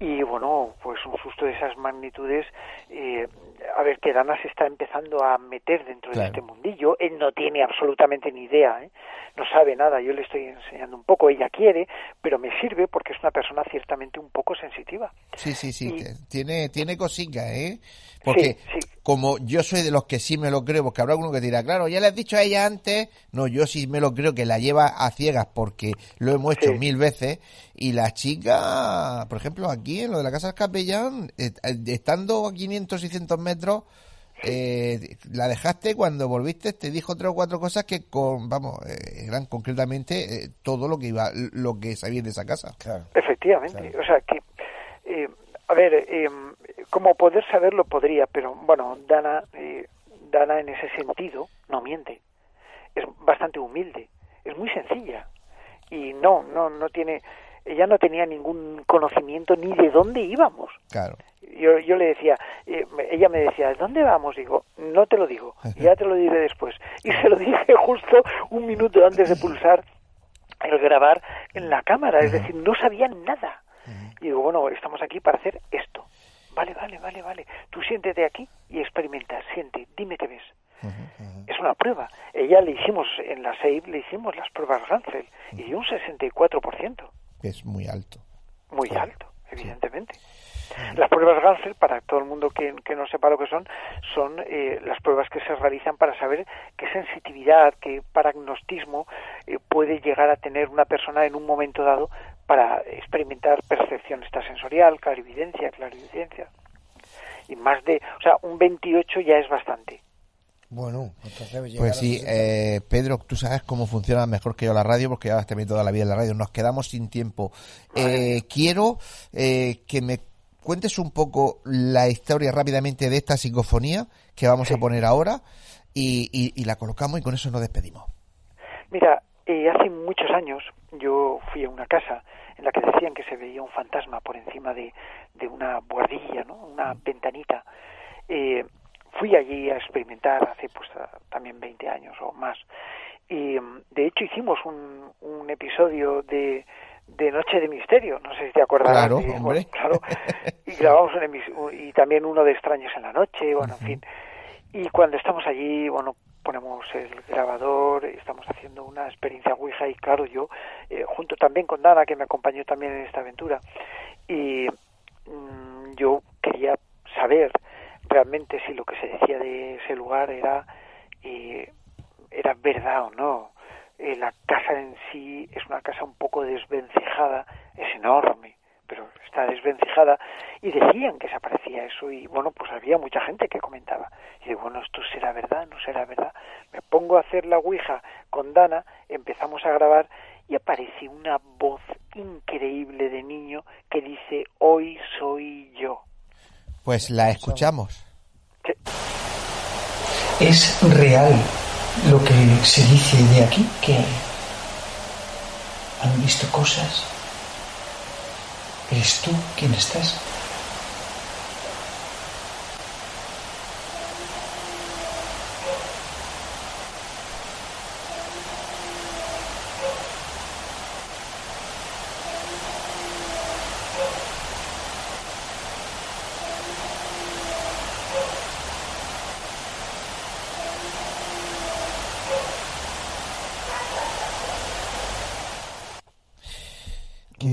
Y bueno, pues un susto de esas magnitudes, eh, a ver, que Dana se está empezando a meter dentro de este mundillo, él no tiene absolutamente ni idea, ¿eh? no sabe nada, yo le estoy enseñando un poco, ella quiere, pero me sirve porque es una persona ciertamente un poco sensitiva. Sí, sí, sí, tiene, tiene cositas, ¿eh? Porque como yo soy de los que sí me lo creo, porque habrá alguno que dirá, claro, ya le has dicho a ella antes, no, yo sí me lo creo que la lleva a ciegas porque lo hemos hecho mil veces y la chica, por ejemplo, aquí en lo de la Casa del Capellán, eh, estando a 500, 600 metros, eh, la dejaste cuando volviste te dijo tres o cuatro cosas que con vamos eh, eran concretamente eh, todo lo que iba lo que sabía de esa casa. Efectivamente. O sea que a ver como poder saberlo podría pero bueno Dana Dana en ese sentido no miente es bastante humilde es muy sencilla y no no no tiene ella no tenía ningún conocimiento ni de dónde íbamos claro yo, yo le decía, eh, ella me decía, ¿dónde vamos? Digo, no te lo digo, ya te lo diré después. Y se lo dije justo un minuto antes de pulsar el grabar en la cámara, es decir, no sabía nada. Y digo, bueno, estamos aquí para hacer esto. Vale, vale, vale, vale. Tú siéntete aquí y experimenta, siente, dime qué ves. Es una prueba. Ella le hicimos, en la SEIB le hicimos las pruebas Ransel y dio un 64%. Es muy alto. Muy alto, evidentemente. Las pruebas Ganser, para todo el mundo que, no sepa lo que son, son eh, las pruebas que se realizan para saber qué sensitividad, qué paragnostismo eh, puede llegar a tener una persona en un momento dado para experimentar percepción extrasensorial, clarividencia, clarividencia. Y más de, o sea, un 28 ya es bastante. Bueno, pues sí, eh, Pedro, tú sabes cómo funciona mejor que yo la radio, porque ya has tenido toda la vida en la radio. Nos quedamos sin tiempo. Eh, quiero eh, que me cuentes un poco la historia rápidamente de esta psicofonía que vamos a poner ahora y, la colocamos y con eso nos despedimos. Mira, hace muchos años yo fui a una casa en la que decían que se veía un fantasma por encima de, de una buhardilla, ¿no? una ventanita. Eh, fui allí a experimentar hace pues también 20 años o más. Y mm, de hecho hicimos un, un episodio de, de Noche de Misterio, no sé si te acuerdas. Claro, hombre. claro. Y grabamos un y también uno de Extraños en la Noche, bueno, en fin. Y cuando estamos allí, bueno, ponemos el grabador, estamos haciendo una experiencia Ouija y claro, yo, eh, junto también con Dana, que me acompañó también en esta aventura, y mm, yo quería saber realmente si lo que se decía de ese lugar era, eh, era verdad o no. Eh, la casa en sí es una casa un poco desvencijada, es enorme, pero está desvencijada, y decían que se aparecía eso, y bueno, pues había mucha gente que comentaba. Y digo, bueno, esto será verdad, no será verdad. Me pongo a hacer la Ouija con Dana, empezamos a grabar, y aparece una voz increíble de niño que dice, hoy soy yo. Pues la escuchamos. ¿Es real lo que se dice de aquí? Que han visto cosas. ¿Eres tú quien estás?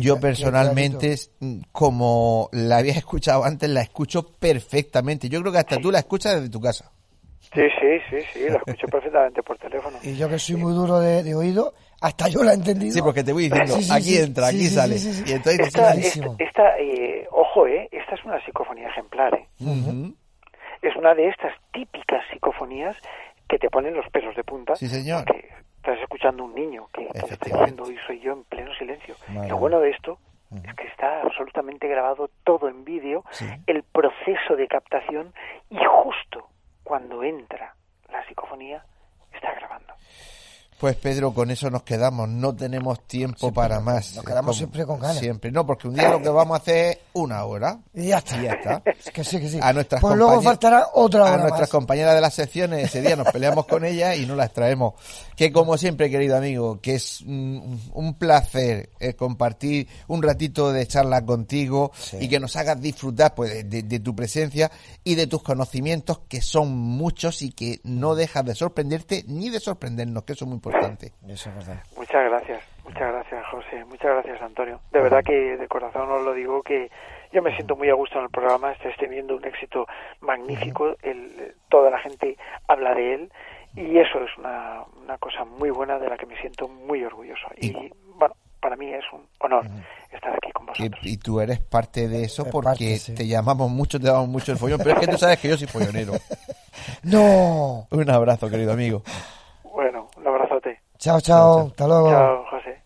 Yo personalmente, mm, como la había escuchado antes, la escucho perfectamente. Yo creo que hasta tú la escuchas desde tu casa. Sí, sí, sí, sí, la escucho perfectamente por teléfono. Y yo que soy muy duro de, oído, hasta yo la he entendido. Sí, porque te voy diciendo, aquí entra, aquí sale. Y entonces esta, esta, eh, ojo, eh, esta es una psicofonía ejemplar. Eh. Es una de estas típicas psicofonías que te ponen los pelos de punta. Sí, señor escuchando un niño que, está diciendo hoy soy yo en pleno silencio. Lo bueno de esto es que está absolutamente grabado todo en vídeo, el proceso de captación y justo cuando entra la psicofonía está grabando. Pues Pedro, con eso nos quedamos, no tenemos tiempo para más. Nos quedamos siempre con ganas. Siempre, no, porque un día lo que vamos a hacer es una hora. Y ya está. Y ya está. que sí, que sí. A nuestras pues luego faltará otra hora A nuestras compañeras de las secciones, ese día nos peleamos con ellas y no las traemos. Que como siempre, querido amigo, que es un, placer eh, compartir un ratito de charla contigo y que nos hagas disfrutar pues, de, tu presencia y de tus conocimientos, que son muchos y que no dejas de sorprenderte ni de sorprendernos, que eso es muy importante. Muchas gracias, muchas gracias José, muchas gracias Antonio. De verdad que de corazón os lo digo que yo me siento muy a gusto en el programa, estáis teniendo un éxito magnífico, el, toda la gente habla de él y eso es una, una cosa muy buena de la que me siento muy orgulloso. Y, bueno, para mí es un honor estar aquí con vosotros. Y, tú eres parte de eso porque te llamamos mucho, te damos mucho el follón, pero es que tú sabes que yo soy follonero. no. Un abrazo, querido amigo. Bueno, un abrazote. Chao, chao. Hasta luego. Chao, José.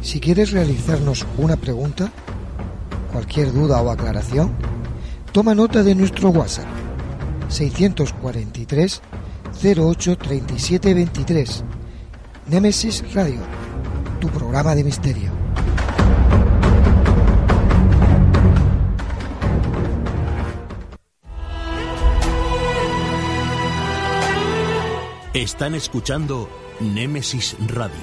Si quieres realizarnos una pregunta, cualquier duda o aclaración, toma nota de nuestro WhatsApp 643 08 37 23. Nemesis Radio, tu programa de misterio. Están escuchando Némesis Radio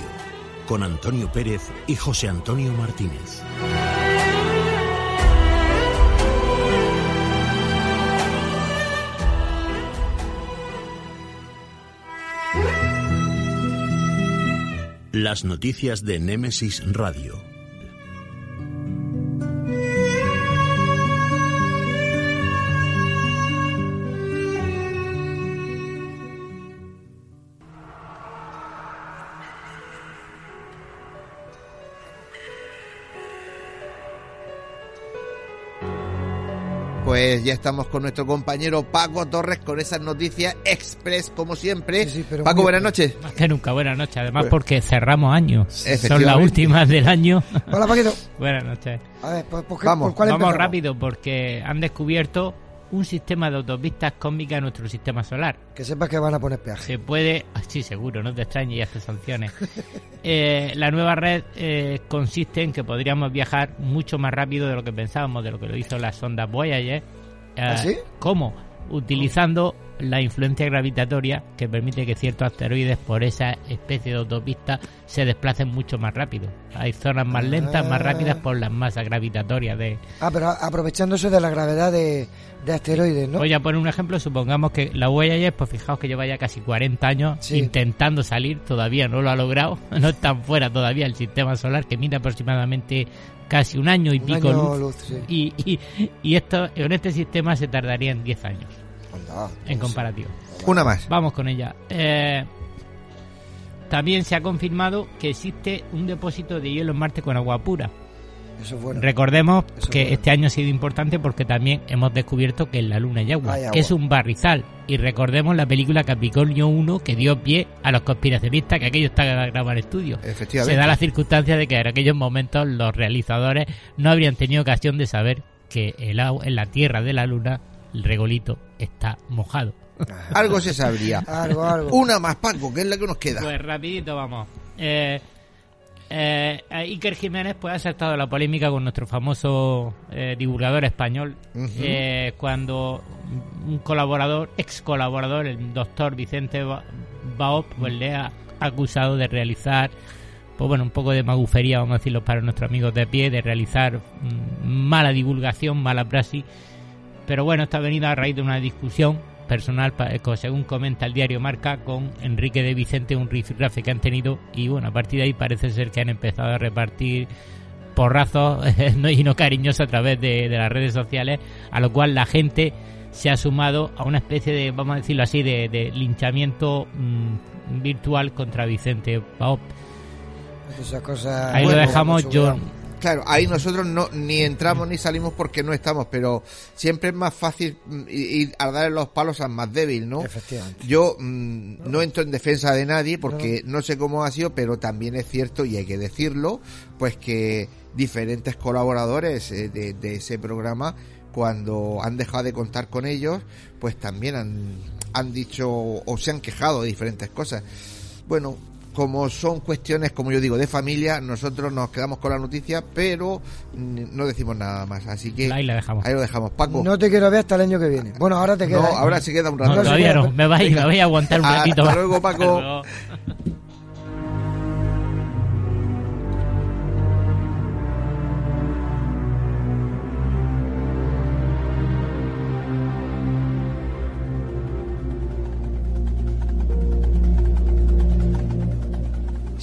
con Antonio Pérez y José Antonio Martínez. Las noticias de Némesis Radio. Pues ya estamos con nuestro compañero Paco Torres con esas noticias express como siempre. Paco, buenas noches. Más que nunca, buenas noches. Además porque cerramos años. Son las últimas del año. Hola Paquito. buenas noches. A ver, pues, vamos, vamos rápido porque han descubierto un sistema de autopistas cósmicas en nuestro sistema solar. Que sepas que van a poner peaje. Se puede, ah, sí, seguro, no te extrañes y hace sanciones. Eh, la nueva red eh, consiste en que podríamos viajar mucho más rápido de lo que pensábamos, de lo que lo hizo la sonda Voyager. Eh, ¿Ah, sí? ¿Cómo? Utilizando la influencia gravitatoria que permite que ciertos asteroides por esa especie de autopista se desplacen mucho más rápido. Hay zonas más lentas, más rápidas por las masas gravitatorias de... Ah, pero aprovechándose de la gravedad de, asteroides, ¿no? Voy a poner un ejemplo, supongamos que la Voyager, pues fijaos que lleva ya casi 40 años intentando salir, todavía no lo ha logrado, no están fuera todavía el sistema solar que mide aproximadamente casi un año y pico luz, y, y, y esto en este sistema se tardaría en 10 años en comparativo. Una más. Vamos con ella. Eh, también se ha confirmado que existe un depósito de hielo en Marte con agua pura. Recordemos que este año ha sido importante porque también hemos descubierto que en la Luna hay agua, que es un barrizal. Y recordemos la película Capricornio 1 que dio pie a los conspiracionistas que aquello está grabado en estudio. Se da la circunstancia de que en aquellos momentos los realizadores no habrían tenido ocasión de saber que el agua en la Tierra de la Luna el regolito está mojado. algo se sabría. algo, algo. Una más, Paco, que es la que nos queda. Pues rapidito vamos. Eh, eh, Iker Jiménez pues, ha aceptado la polémica con nuestro famoso eh, divulgador español eh, cuando un colaborador, ex colaborador, el doctor Vicente Baop, pues le ha acusado de realizar pues bueno, un poco de magufería, vamos a decirlo para nuestros amigos de pie, de realizar mm, mala divulgación, mala praxis pero bueno, está venida a raíz de una discusión personal, eh, según comenta el diario Marca, con Enrique de Vicente, un rifirrafe que han tenido. Y bueno, a partir de ahí parece ser que han empezado a repartir porrazos y no cariñosos a través de, las redes sociales, a lo cual la gente se ha sumado a una especie de, vamos a decirlo así, de, linchamiento mm, virtual contra Vicente Paop. Ahí lo dejamos, yo Claro, ahí nosotros no ni entramos ni salimos porque no estamos, pero siempre es más fácil ir a darle los palos al más débil, ¿no? Efectivamente. Yo mm, no entro en defensa de nadie porque no. sé cómo ha sido, pero también es cierto y hay que decirlo, pues que diferentes colaboradores eh, de, de ese programa cuando han dejado de contar con ellos, pues también han, han dicho o se han quejado de diferentes cosas. Bueno, como son cuestiones, como yo digo, de familia, nosotros nos quedamos con la noticia, pero no decimos nada más. Así que ahí, la dejamos. ahí lo dejamos. Paco. No te quiero ver hasta el año que viene. Bueno, ahora te queda. No, ahora se queda un rato. todavía no, me vais, me voy a aguantar un ratito. Hasta luego, Paco.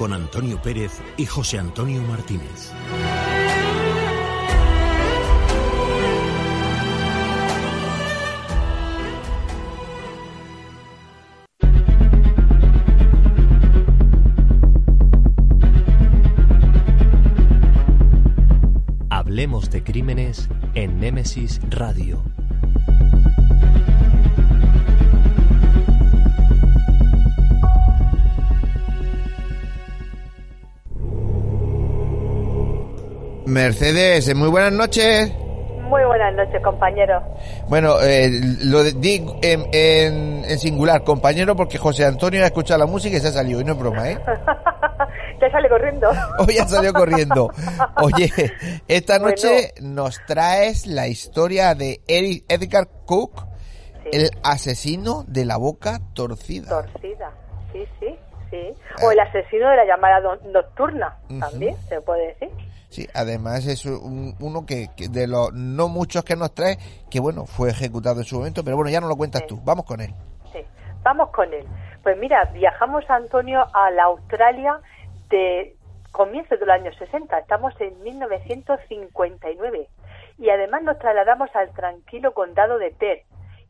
con Antonio Pérez y José Antonio Martínez. Hablemos de crímenes en Némesis Radio. Mercedes, muy buenas noches. Muy buenas noches, compañero. Bueno, eh, lo digo en, singular, compañero, porque José Antonio ha escuchado la música y se ha salido, y no es broma, ¿eh? Ya sale corriendo. Hoy ya salió corriendo. Oye, esta noche nos traes la historia de Edgar Cook, el asesino de la boca torcida. Torcida, sí, sí, sí. O el asesino de la llamada nocturna, también se puede decir. Sí, además es uno que, de los no muchos que nos trae, que bueno, fue ejecutado en su momento, pero bueno, ya no lo cuentas tú. Vamos con él. Sí, vamos con él. Pues mira, viajamos, Antonio, a la Australia de comienzos de los años 60. Estamos en 1959. Y además nos trasladamos al tranquilo condado de Perth,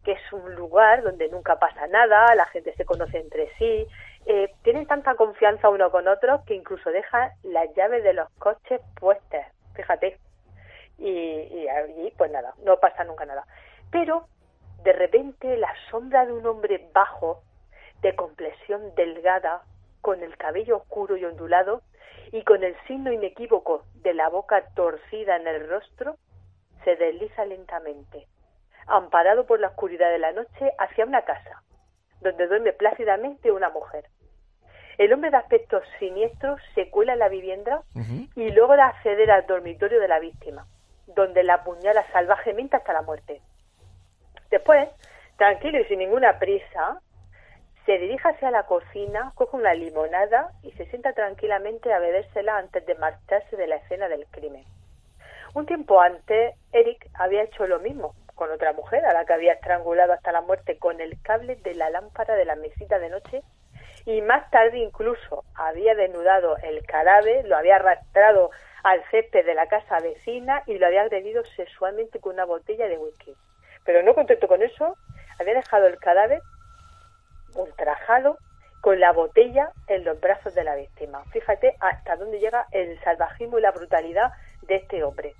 que es un lugar donde nunca pasa nada, la gente se conoce entre sí, eh, tienen tanta confianza uno con otro que incluso dejan las llaves de los coches puestas, fíjate. Y, y pues nada, no pasa nunca nada. Pero de repente la sombra de un hombre bajo, de complexión delgada, con el cabello oscuro y ondulado, y con el signo inequívoco de la boca torcida en el rostro, se desliza lentamente, amparado por la oscuridad de la noche, hacia una casa, donde duerme plácidamente una mujer. El hombre de aspecto siniestro se cuela en la vivienda y logra acceder al dormitorio de la víctima, donde la apuñala salvajemente hasta la muerte. Después, tranquilo y sin ninguna prisa, se dirige hacia la cocina, coge una limonada y se sienta tranquilamente a bebérsela antes de marcharse de la escena del crimen. Un tiempo antes, Eric había hecho lo mismo con otra mujer a la que había estrangulado hasta la muerte con el cable de la lámpara de la mesita de noche y más tarde incluso había desnudado el cadáver, lo había arrastrado al césped de la casa vecina y lo había agredido sexualmente con una botella de whisky. Pero no contento con eso, había dejado el cadáver ultrajado con la botella en los brazos de la víctima. Fíjate hasta dónde llega el salvajismo y la brutalidad de este hombre.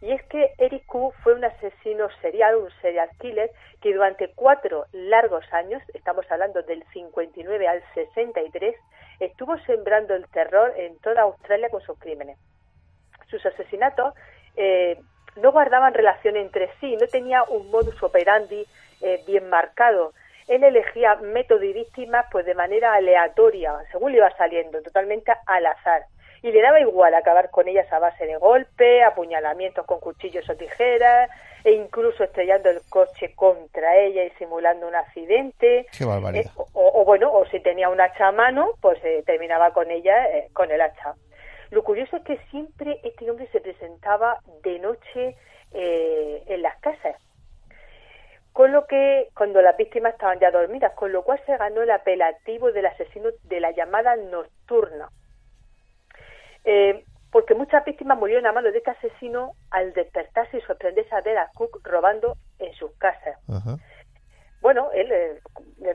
Y es que Eric Q fue un asesino serial, un serial killer, que durante cuatro largos años, estamos hablando del 59 al 63, estuvo sembrando el terror en toda Australia con sus crímenes. Sus asesinatos eh, no guardaban relación entre sí, no tenía un modus operandi eh, bien marcado, él elegía método y víctimas pues de manera aleatoria, según le iba saliendo, totalmente al azar. Y le daba igual acabar con ellas a base de golpe, apuñalamientos con cuchillos o tijeras, e incluso estrellando el coche contra ella y simulando un accidente. Qué barbaridad. Eh, o, bueno, o si tenía un hacha a mano, pues eh, terminaba con ella eh, con el hacha. Lo curioso es que siempre este hombre se presentaba de noche en las casas con lo que cuando las víctimas estaban ya dormidas, con lo cual se ganó el apelativo del asesino de la llamada nocturna. Eh, porque muchas víctimas murieron a manos de este asesino al despertarse y sorprenderse a ver a Cook robando en sus casas. Bueno, él, eh,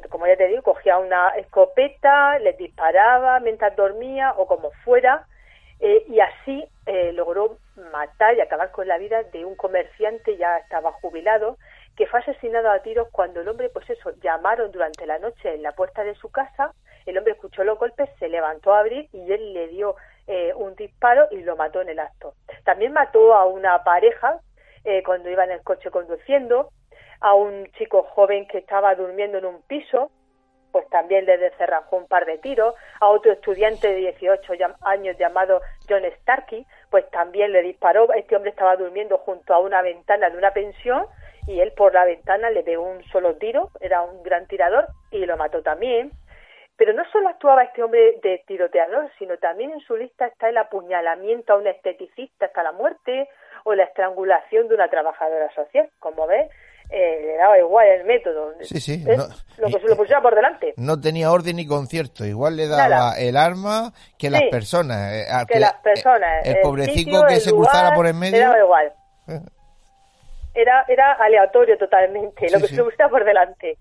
como ya te digo, cogía una escopeta, les disparaba mientras dormía o como fuera, eh, y así logró matar y acabar con la vida de un comerciante, ya estaba jubilado, que fue asesinado a tiros cuando el hombre, pues eso, llamaron durante la noche en la puerta de su casa, el hombre escuchó los golpes, se levantó a abrir y él le dio eh, un disparo y lo mató en el acto. También mató a una pareja eh, cuando iba en el coche conduciendo, a un chico joven que estaba durmiendo en un piso, pues también le descerrajó un par de tiros, a otro estudiante de 18 años llamado John Starkey, pues también le disparó, este hombre estaba durmiendo junto a una ventana de una pensión, y él por la ventana le dio un solo tiro, era un gran tirador y lo mató también. Pero no solo actuaba este hombre de tiroteador, sino también en su lista está el apuñalamiento a un esteticista hasta la muerte o la estrangulación de una trabajadora social. Como ves, eh, le daba igual el método. Sí, sí. lo que se lo pusiera por delante. No tenía orden ni concierto. Igual le daba el arma que las personas. Eh, que, las personas. El, pobrecito que se cruzara por el medio. Le daba igual. Eh era, era aleatorio totalmente, lo que se gusta por delante.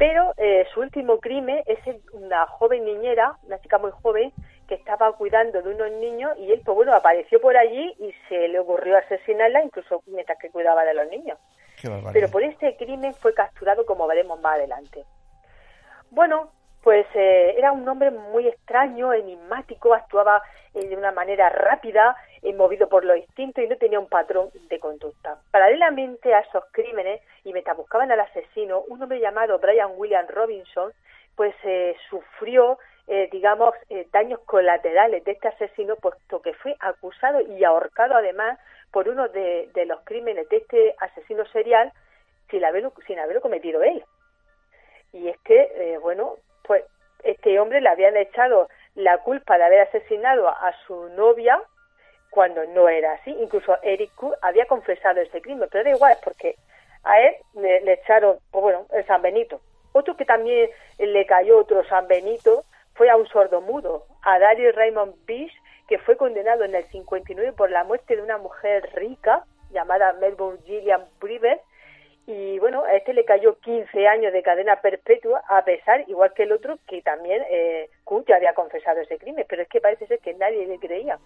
Pero eh, su último crimen es una joven niñera, una chica muy joven, que estaba cuidando de unos niños y él, pues bueno, apareció por allí y se le ocurrió asesinarla, incluso mientras que cuidaba de los niños. Pero por este crimen fue capturado, como veremos más adelante. Bueno, pues eh, era un hombre muy extraño, enigmático, actuaba eh, de una manera rápida, eh, movido por lo instintos y no tenía un patrón de conducta. Paralelamente a esos crímenes, y mientras buscaban al asesino, un hombre llamado Brian William Robinson, pues sufrió eh, digamos, eh, daños colaterales de este asesino, puesto que fue acusado y ahorcado además por uno de, los crímenes de este asesino serial sin haberlo, sin haberlo cometido él. Y es que, eh, bueno, pues este hombre le habían echado la culpa de haber asesinado a su novia cuando no era así. Incluso Eric Kuh había confesado ese crimen, pero da igual, porque a él le, echaron, pues bueno, el San Benito. Otro que también le cayó otro San Benito fue a un sordomudo, a Darius Raymond Beach, que fue condenado en el 59 por la muerte de una mujer rica llamada Melbourne Gillian Brewer. Y bueno, a este le cayó 15 años de cadena perpetua, a pesar, igual que el otro, que también eh, ya había confesado ese crimen. Pero es que parece ser que nadie le creía.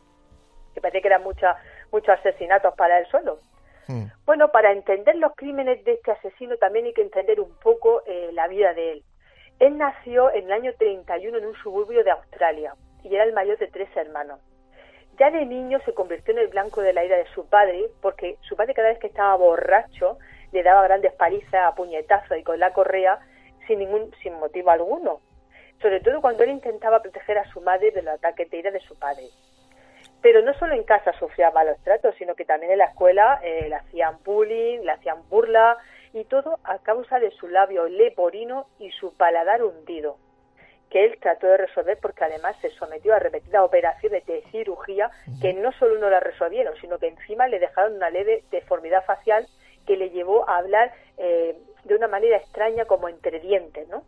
Que parece que eran muchos asesinatos para él solo. Hmm. Bueno, para entender los crímenes de este asesino también hay que entender un poco eh, la vida de él. Él nació en el año 31 en un suburbio de Australia y era el mayor de tres hermanos. Ya de niño se convirtió en el blanco de la ira de su padre porque su padre cada vez que estaba borracho le daba grandes palizas a puñetazos y con la correa sin ningún sin motivo alguno. Sobre todo cuando él intentaba proteger a su madre de los ataques de ira de su padre. Pero no solo en casa sufría malos tratos, sino que también en la escuela eh, le hacían bullying, le hacían burla, y todo a causa de su labio leporino y su paladar hundido, que él trató de resolver porque además se sometió a repetidas operaciones de cirugía que no solo no la resolvieron, sino que encima le dejaron una leve deformidad facial que le llevó a hablar eh, de una manera extraña como entre dientes, ¿no?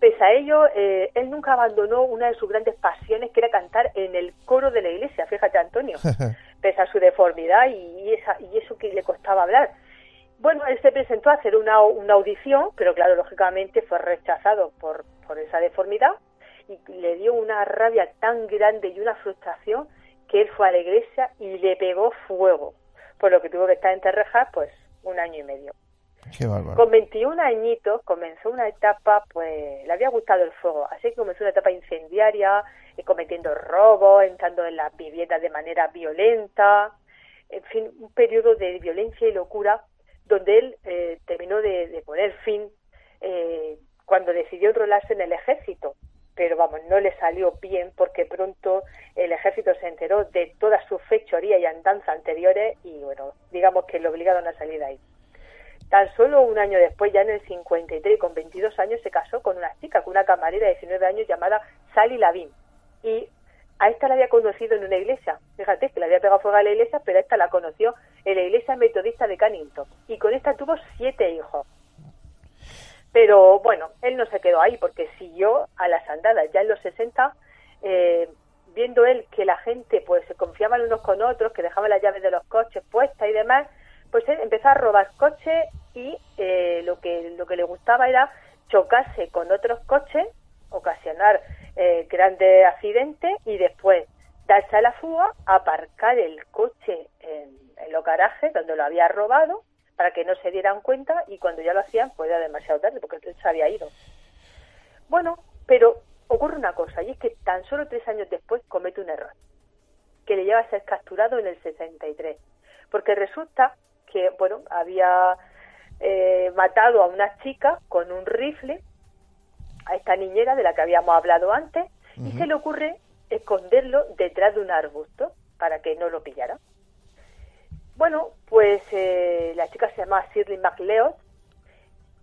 Pese a ello, eh, él nunca abandonó una de sus grandes pasiones, que era cantar en el coro de la iglesia, fíjate Antonio, pese a su deformidad y, esa, y eso que le costaba hablar. Bueno, él se presentó a hacer una, una audición, pero claro, lógicamente fue rechazado por, por esa deformidad y le dio una rabia tan grande y una frustración que él fue a la iglesia y le pegó fuego, por lo que tuvo que estar en Terrejas pues un año y medio. Con 21 añitos comenzó una etapa, pues le había gustado el fuego, así que comenzó una etapa incendiaria, eh, cometiendo robos, entrando en las viviendas de manera violenta, en fin, un periodo de violencia y locura donde él eh, terminó de, poner fin eh, cuando decidió enrolarse en el ejército. Pero vamos, no le salió bien porque pronto el ejército se enteró de todas sus fechorías y andanzas anteriores y bueno, digamos que le obligaron a salir de ahí. Tan solo un año después, ya en el 53, con 22 años, se casó con una chica, con una camarera de 19 años llamada Sally Lavin. Y a esta la había conocido en una iglesia. Fíjate que la había pegado fuego a la iglesia, pero a esta la conoció en la iglesia metodista de Cannington. Y con esta tuvo siete hijos. Pero bueno, él no se quedó ahí porque siguió a las andadas. Ya en los 60, eh, viendo él que la gente pues se confiaban unos con otros, que dejaban las llaves de los coches puestas y demás, pues él empezó a robar coches y eh, lo que lo que le gustaba era chocarse con otros coches, ocasionar eh, grandes accidentes y después darse a la fuga, aparcar el coche en, los garajes donde lo había robado para que no se dieran cuenta y cuando ya lo hacían pues era demasiado tarde porque se había ido. Bueno, pero ocurre una cosa y es que tan solo tres años después comete un error que le lleva a ser capturado en el 63 porque resulta que bueno había eh, matado a una chica con un rifle a esta niñera de la que habíamos hablado antes y se le ocurre esconderlo detrás de un arbusto para que no lo pillara. Bueno, pues eh, la chica se llama Shirley MacLeod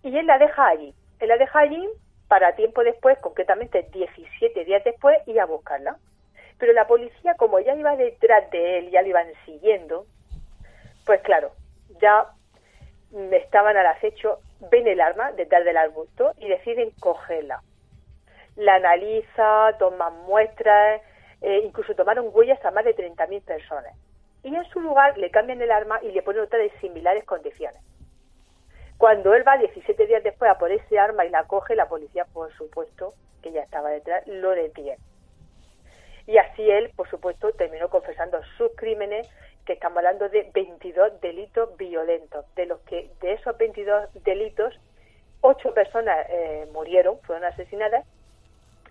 y él la deja allí. Él la deja allí para tiempo después, concretamente 17 días después, ir a buscarla. Pero la policía, como ya iba detrás de él, ya lo iban siguiendo, pues claro, ya estaban al acecho ven el arma detrás del arbusto y deciden cogerla. La analiza, toman muestras, eh, incluso tomaron huellas a más de 30.000 personas. Y en su lugar le cambian el arma y le ponen otra de similares condiciones. Cuando él va 17 días después a por ese arma y la coge, la policía, por supuesto, que ya estaba detrás, lo detiene. Y así él, por supuesto, terminó confesando sus crímenes que estamos hablando de 22 delitos violentos, de los que de esos 22 delitos, 8 personas eh, murieron, fueron asesinadas,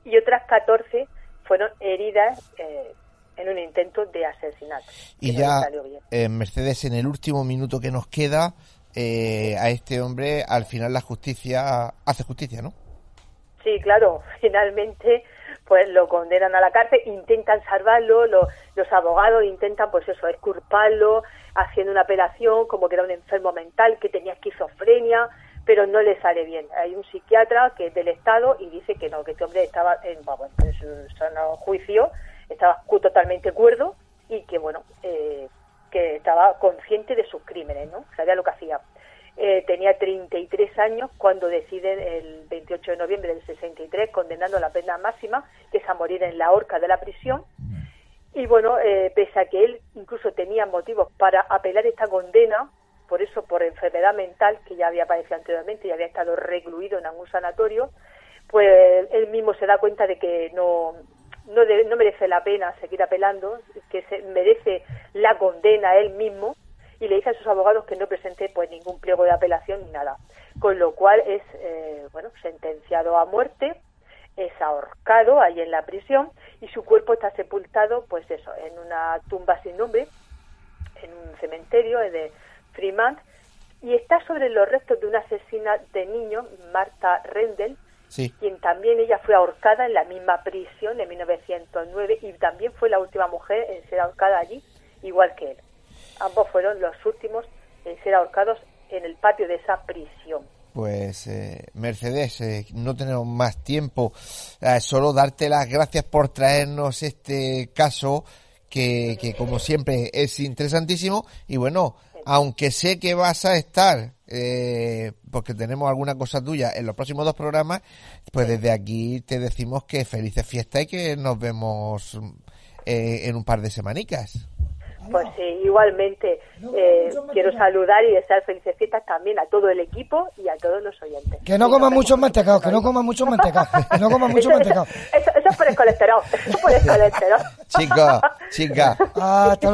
y otras 14 fueron heridas eh, en un intento de asesinato. Y ya, eh, Mercedes, en el último minuto que nos queda, a este hombre al final la justicia hace justicia, ¿no? Sí, claro, finalmente pues lo condenan a la cárcel, intentan salvarlo, los abogados intentan pues eso, exculparlo, haciendo una apelación como que era un enfermo mental, que tenía esquizofrenia, pero no le sale bien. Hay un psiquiatra que es del Estado y dice que no, que este hombre estaba en, bueno, en su sano juicio, estaba totalmente cuerdo y que bueno, eh, que estaba consciente de sus crímenes, ¿no? Sabía lo que hacía. Eh, tenía 33 años cuando deciden el 28 de noviembre del 63 condenando a la pena máxima, que es a morir en la horca de la prisión. Y bueno, eh, pese a que él incluso tenía motivos para apelar esta condena, por eso por enfermedad mental que ya había padecido anteriormente y había estado recluido en algún sanatorio, pues él mismo se da cuenta de que no, no, no merece la pena seguir apelando, que se merece la condena él mismo y le dice a sus abogados que no presente pues ningún pliego de apelación ni nada, con lo cual es eh, bueno sentenciado a muerte, es ahorcado ahí en la prisión y su cuerpo está sepultado pues eso en una tumba sin nombre en un cementerio de Fremont y está sobre los restos de una asesina de niños, Marta Rendell, quien también ella fue ahorcada en la misma prisión en 1909 y también fue la última mujer en ser ahorcada allí, igual que él. Ambos fueron los últimos en ser ahorcados en el patio de esa prisión. Pues eh, Mercedes, eh, no tenemos más tiempo, eh, solo darte las gracias por traernos este caso que, que como siempre es interesantísimo y bueno, aunque sé que vas a estar, porque tenemos alguna cosa tuya en los próximos dos programas, pues desde aquí te decimos que felices fiestas y que nos vemos en un par de semanicas. Pues sí, igualmente eh, quiero saludar y desear felices fiestas también a todo el equipo y a todos los oyentes. Que no coman muchos mantecados, que no coman muchos mantecados, que no coman muchos mantecados. Eso, es por el colesterol, eso es por el colesterol. Chicos, chicas,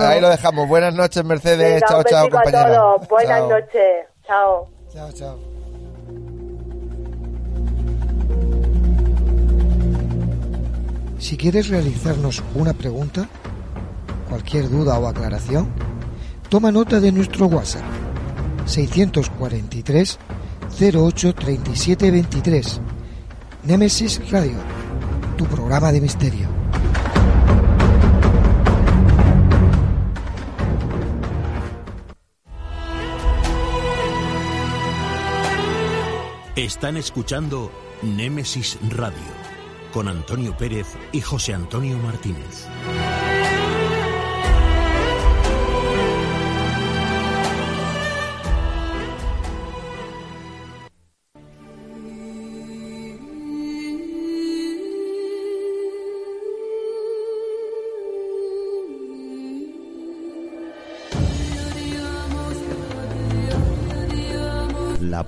ahí lo dejamos. Buenas noches, Mercedes. chao, chao, compañera. Buenas noches. Chao. Chao, chao. Si quieres realizarnos una pregunta, cualquier duda o aclaración, toma nota de nuestro WhatsApp 643 08 37 23. Nemesis Radio, tu programa de misterio. Están escuchando Némesis Radio con Antonio Pérez y José Antonio Martínez.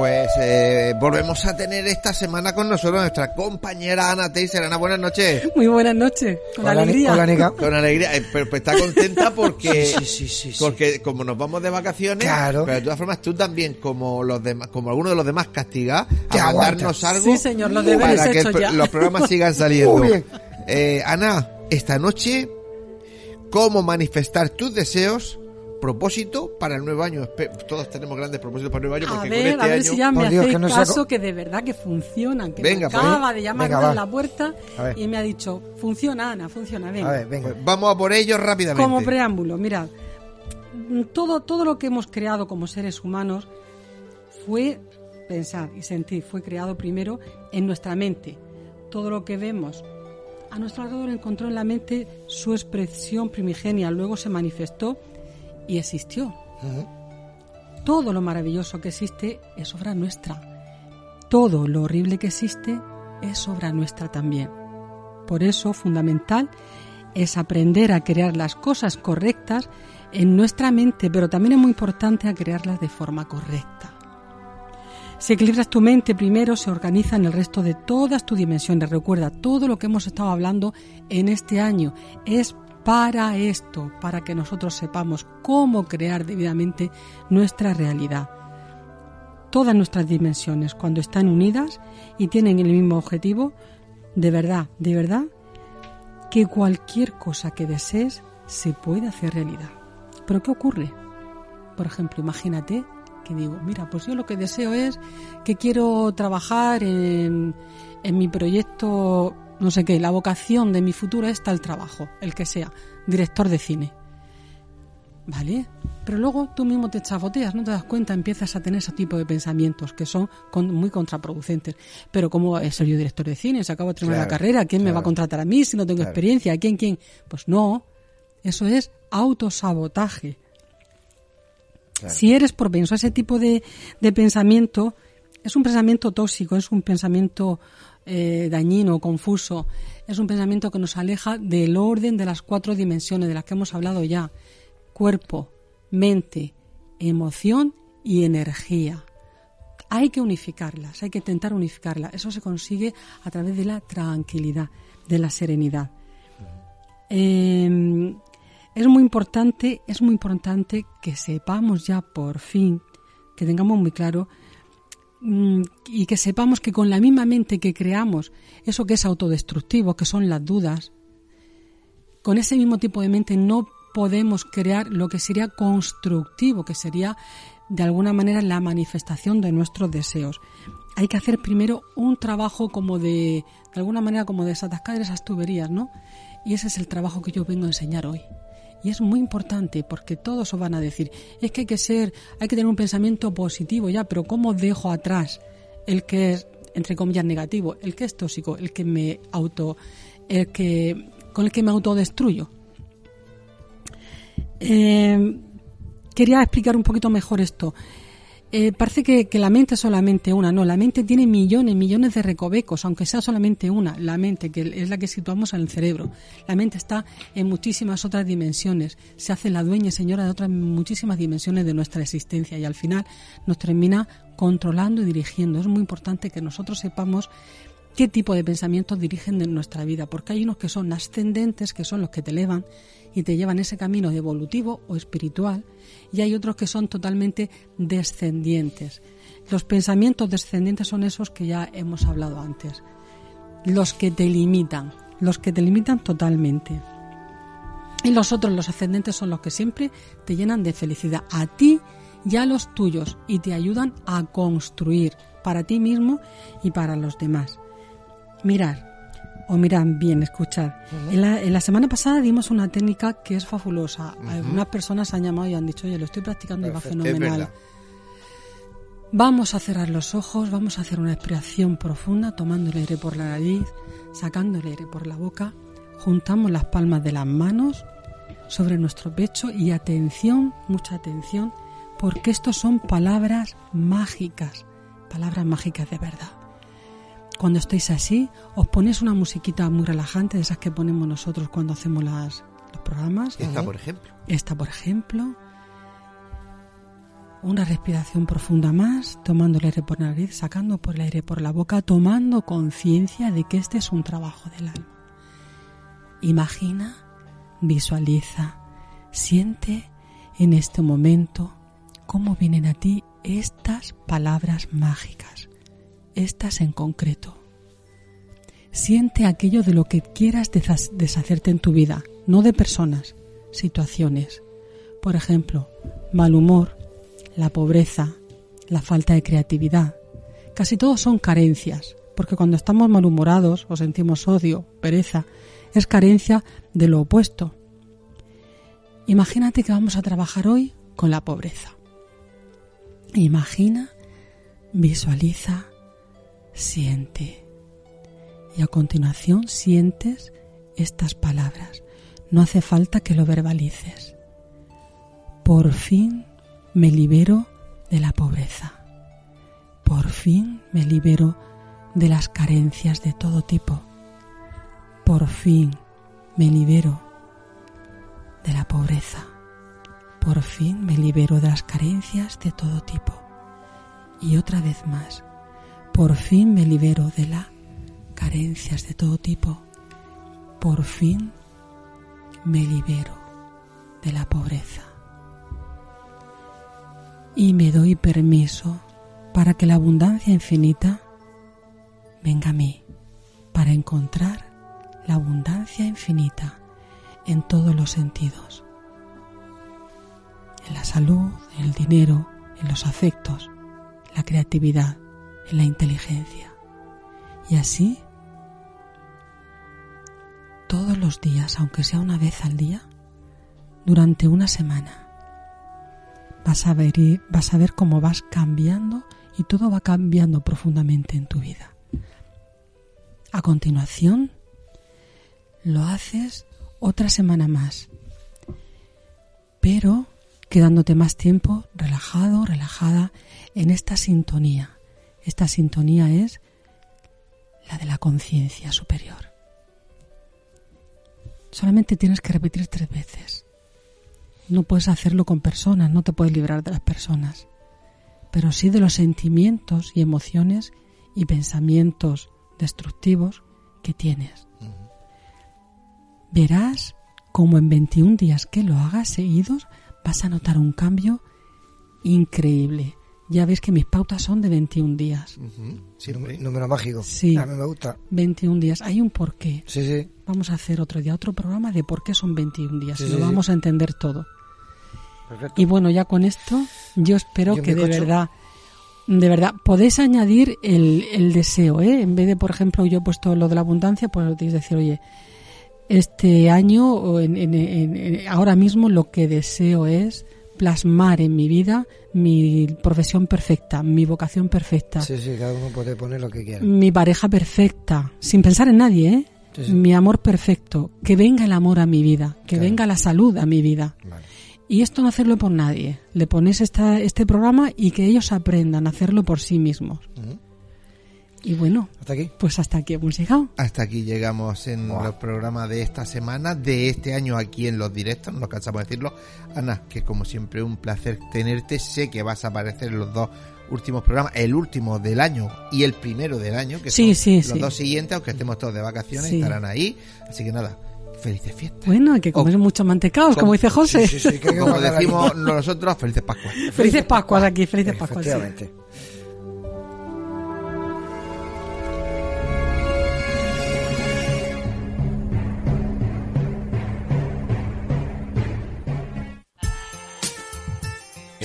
Taiser. volvemos a tener esta semana con nosotros nuestra compañera Ana Teiser. Ana, buenas noches. Muy buenas noches. Con alegría. Con alegría. Eh, pero, pues está contenta porque, sí, sí, sí, porque como nos vamos de vacaciones, pero de todas formas tú también, como los demás, como algunos de los demás castigas, a darnos algo sí, señor, los para que los programas sigan saliendo. Muy bien. Eh, Ana, esta noche, ¿cómo manifestar tus deseos propósito para el nuevo año. Todos tenemos grandes propósitos para el nuevo año. Porque a ver, este a ver si ya me hacéis caso que de verdad que funcionan. Que venga, me pues, acaba de llamar a la puerta y me ha dicho, funciona Ana, funciona, venga. A ver, venga. Pues vamos a por ello rápidamente. Como preámbulo, mirad, todo, todo lo que hemos creado como seres humanos fue pensar y sentir, fue creado primero en nuestra mente. Todo lo que vemos a nuestro alrededor encontró en la mente su expresión primigenia, luego se manifestó y existió. Todo lo maravilloso que existe es obra nuestra. Todo lo horrible que existe es obra nuestra también. Por eso, fundamental es aprender a crear las cosas correctas en nuestra mente, pero también es muy importante a crearlas de forma correcta. Si equilibras tu mente primero, se organiza en el resto de todas tus dimensiones. Recuerda, todo lo que hemos estado hablando en este año es para esto, para que nosotros sepamos cómo crear debidamente nuestra realidad. Todas nuestras dimensiones, cuando están unidas y tienen el mismo objetivo, de verdad, de verdad, que cualquier cosa que desees se puede hacer realidad. Pero ¿qué ocurre? Por ejemplo, imagínate que digo, mira, pues yo lo que deseo es que quiero trabajar en, en mi proyecto, no sé qué, la vocación de mi futuro es tal trabajo, el que sea, director de cine. ¿Vale? Pero luego tú mismo te chafoteas, no te das cuenta, empiezas a tener ese tipo de pensamientos que son muy contraproducentes. Pero ¿cómo es yo director de cine? Se acabo de terminar la carrera, ¿quién me va a contratar a mí si no tengo experiencia? ¿Quién, quién? Pues no, eso es autosabotaje. Si eres propenso a ese tipo de, pensamiento, es un pensamiento tóxico, es un pensamiento eh, dañino, confuso, es un pensamiento que nos aleja del orden de las cuatro dimensiones de las que hemos hablado ya. Cuerpo, mente, emoción y energía. Hay que unificarlas, hay que intentar unificarlas. Eso se consigue a través de la tranquilidad, de la serenidad. Eh, es muy importante, es muy importante que sepamos ya por fin, que tengamos muy claro y que sepamos que con la misma mente que creamos eso que es autodestructivo, que son las dudas, con ese mismo tipo de mente no podemos crear lo que sería constructivo, que sería de alguna manera la manifestación de nuestros deseos. Hay que hacer primero un trabajo como de, de alguna manera como de desatascar esas tuberías, ¿no? Y ese es el trabajo que yo vengo a enseñar hoy. Y es muy importante porque todos os van a decir, es que hay que ser, hay que tener un pensamiento positivo ya, pero ¿cómo dejo atrás el que es, entre comillas, negativo, el que es tóxico, el que me auto, el que, con el que me autodestruyo? Eh, quería explicar un poquito mejor esto. Eh, parece que, la mente es solamente una, no, la mente tiene millones, millones de recovecos, aunque sea solamente una, la mente, que es la que situamos en el cerebro. La mente está en muchísimas otras dimensiones, se hace la dueña y señora de otras muchísimas dimensiones de nuestra existencia y al final nos termina controlando y dirigiendo. Es muy importante que nosotros sepamos qué tipo de pensamientos dirigen en nuestra vida, porque hay unos que son ascendentes, que son los que te elevan y te llevan ese camino evolutivo o espiritual, y hay otros que son totalmente descendientes. Los pensamientos descendientes son esos que ya hemos hablado antes, los que te limitan, los que te limitan totalmente. Y los otros, los ascendentes, son los que siempre te llenan de felicidad a ti y a los tuyos y te ayudan a construir para ti mismo y para los demás. Mirar, o miran bien, escuchar. en, la, semana pasada dimos una técnica que es fabulosa. Algunas personas han llamado y han dicho, oye, lo estoy practicando y va fenomenal. Vamos a cerrar los ojos, vamos a hacer una expiración profunda, tomando el aire por la nariz, sacando el aire por la boca. Juntamos las palmas de las manos sobre nuestro pecho y atención, mucha atención, porque estos son palabras mágicas, palabras mágicas de verdad. Cuando estéis así, os ponéis una musiquita muy relajante, de esas que ponemos nosotros cuando hacemos las, los programas. Esta, por ejemplo. Esta, por ejemplo. Una respiración profunda más, tomando el aire por la nariz, sacando por el aire por la boca, tomando conciencia de que este es un trabajo del alma. Imagina, visualiza, siente en este momento cómo vienen a ti estas palabras mágicas estas en concreto. Siente aquello de lo que quieras deshacerte en tu vida, no de personas, situaciones. Por ejemplo, mal humor, la pobreza, la falta de creatividad. Casi todos son carencias, porque cuando estamos malhumorados o sentimos odio, pereza, es carencia de lo opuesto. Imagínate que vamos a trabajar hoy con la pobreza. Imagina, visualiza, siente. Y a continuación sientes estas palabras. No hace falta que lo verbalices. Por fin me libero de la pobreza. Por fin me libero de las carencias de todo tipo. Por fin me libero de la pobreza. Por fin me libero de las carencias de todo tipo. y otra vez más. Por fin me libero de las carencias de todo tipo. Por fin me libero de la pobreza. Y me doy permiso para que la abundancia infinita venga a mí, para encontrar la abundancia infinita en todos los sentidos. En la salud, en el dinero, en los afectos, la creatividad, en la inteligencia. Y así, todos los días, aunque sea una vez al día, durante una semana, vas a ver, vas a ver cómo vas cambiando y todo va cambiando profundamente en tu vida. A continuación, lo haces otra semana más, pero quedándote más tiempo relajado, relajada en esta sintonía. Esta sintonía es la de la conciencia superior. Solamente tienes que repetir tres veces. No puedes hacerlo con personas, no te puedes librar de las personas, pero sí de los sentimientos y emociones y pensamientos destructivos que tienes. Verás como en 21 días que lo hagas seguidos vas a notar un cambio increíble. Ya ves que mis pautas son de 21 días. Sí, número, mágico. Sí. A mí me gusta. 21 días. Hay un porqué. Sí, sí. Vamos a hacer otro día, otro programa de por qué son 21 días. y lo vamos a entender todo. Perfecto. Y bueno, ya con esto, yo espero que de verdad, de verdad, podéis añadir el, el deseo, ¿eh? En vez de, por ejemplo, yo he puesto lo de la abundancia, pues podéis decir, oye, este año o en, ahora mismo lo que deseo es plasmar en mi vida mi profesión perfecta, mi vocación perfecta. Sí, sí, cada uno puede poner lo que quiera. Mi pareja perfecta, sin pensar en nadie, ¿eh? Mi amor perfecto, que venga el amor a mi vida, que venga la salud a mi vida. Y esto no hacerlo por nadie. Le pones esta, este programa y que ellos aprendan a hacerlo por sí mismos. Y bueno, hasta aquí. Pues hasta aquí hemos llegado. Hasta aquí llegamos en los programas de esta semana, de este año aquí en los directos, no nos cansamos de decirlo. Ana, que como siempre un placer tenerte, sé que vas a aparecer en los dos últimos programas, el último del año y el primero del año, que sí, son sí, los dos siguientes, aunque estemos todos de vacaciones, estarán ahí. Así que nada, felices fiestas. Bueno, hay que comer muchos mantecados, como, dice José. como decimos nosotros, felices Pascuas. Felices Pascuas aquí, felices Pascuas.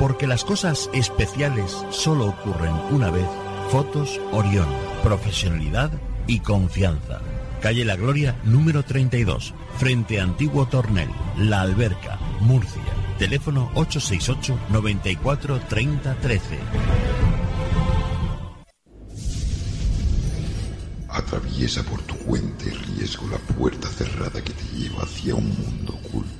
porque las cosas especiales solo ocurren una vez. Fotos Orión. Profesionalidad y confianza. Calle La Gloria, número 32, frente a Antiguo Tornel, La Alberca, Murcia. Teléfono 868 94 30 13. Atraviesa por tu cuenta y riesgo la puerta cerrada que te lleva hacia un mundo oculto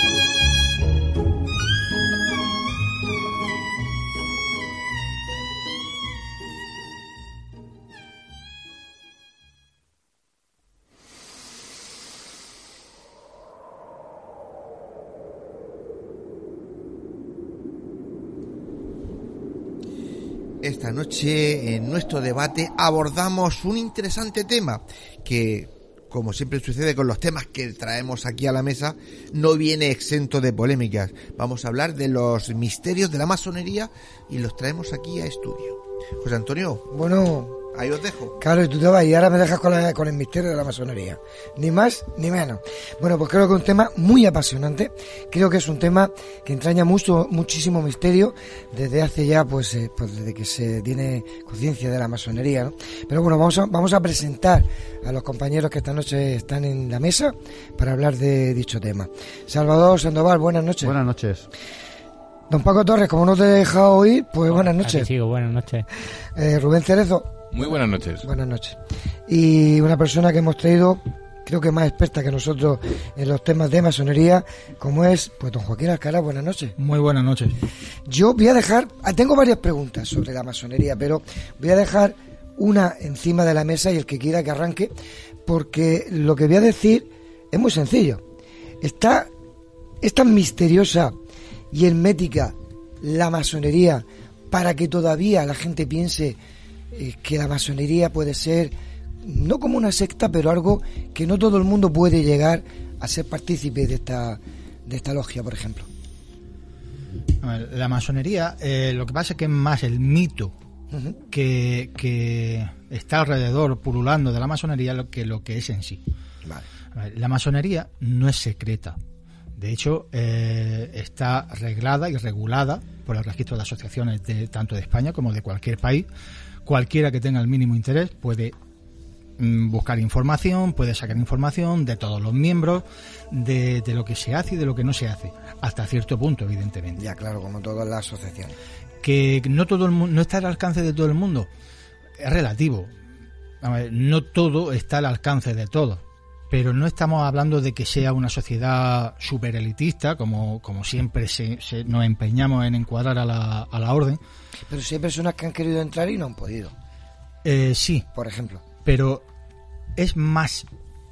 Noche en nuestro debate abordamos un interesante tema que, como siempre sucede con los temas que traemos aquí a la mesa, no viene exento de polémicas. Vamos a hablar de los misterios de la masonería y los traemos aquí a estudio. José Antonio. Bueno, Ahí os dejo. Claro, y tú te vas y ahora me dejas con, con, el misterio de la masonería. Ni más ni menos. Bueno, pues creo que es un tema muy apasionante. Creo que es un tema que entraña mucho, muchísimo misterio desde hace ya, pues, eh, pues desde que se tiene conciencia de la masonería, ¿no? Pero bueno, vamos a, vamos a presentar a los compañeros que esta noche están en la mesa para hablar de dicho tema. Salvador Sandoval, buenas noches. Buenas noches. Don Paco Torres, como no te he dejado oír, pues buenas noches. sigo, buenas noches. Eh, Rubén Cerezo. Muy buenas noches. Buenas noches. Y una persona que hemos traído, creo que más experta que nosotros en los temas de masonería, como es, pues don Joaquín Alcalá, buenas noches. Muy buenas noches. Yo voy a dejar, ah, tengo varias preguntas sobre la masonería, pero voy a dejar una encima de la mesa y el que quiera que arranque, porque lo que voy a decir es muy sencillo. Está, es tan misteriosa y hermética la masonería para que todavía la gente piense que la masonería puede ser no como una secta, pero algo que no todo el mundo puede llegar a ser partícipe de esta, de esta logia, por ejemplo. La masonería, eh, lo que pasa es que es más el mito que, que, está alrededor, pululando de la masonería, que lo que es en sí. La masonería no es secreta. De hecho, eh, está reglada y regulada por el registro de asociaciones de, tanto de España como de cualquier país cualquiera que tenga el mínimo interés puede mm, buscar información, puede sacar información de todos los miembros, de, lo que se hace y de lo que no se hace, hasta cierto punto, evidentemente. Ya, claro, como todas las asociaciones. Que no todo el no está al alcance de todo el mundo, es relativo. no todo está al alcance de todos. Pero no estamos hablando de que sea una sociedad super elitista, como, como siempre se, nos empeñamos en encuadrar a la, a la orden, pero si hay personas que han querido entrar y no han podido. Eh, sí. Por ejemplo. Pero es más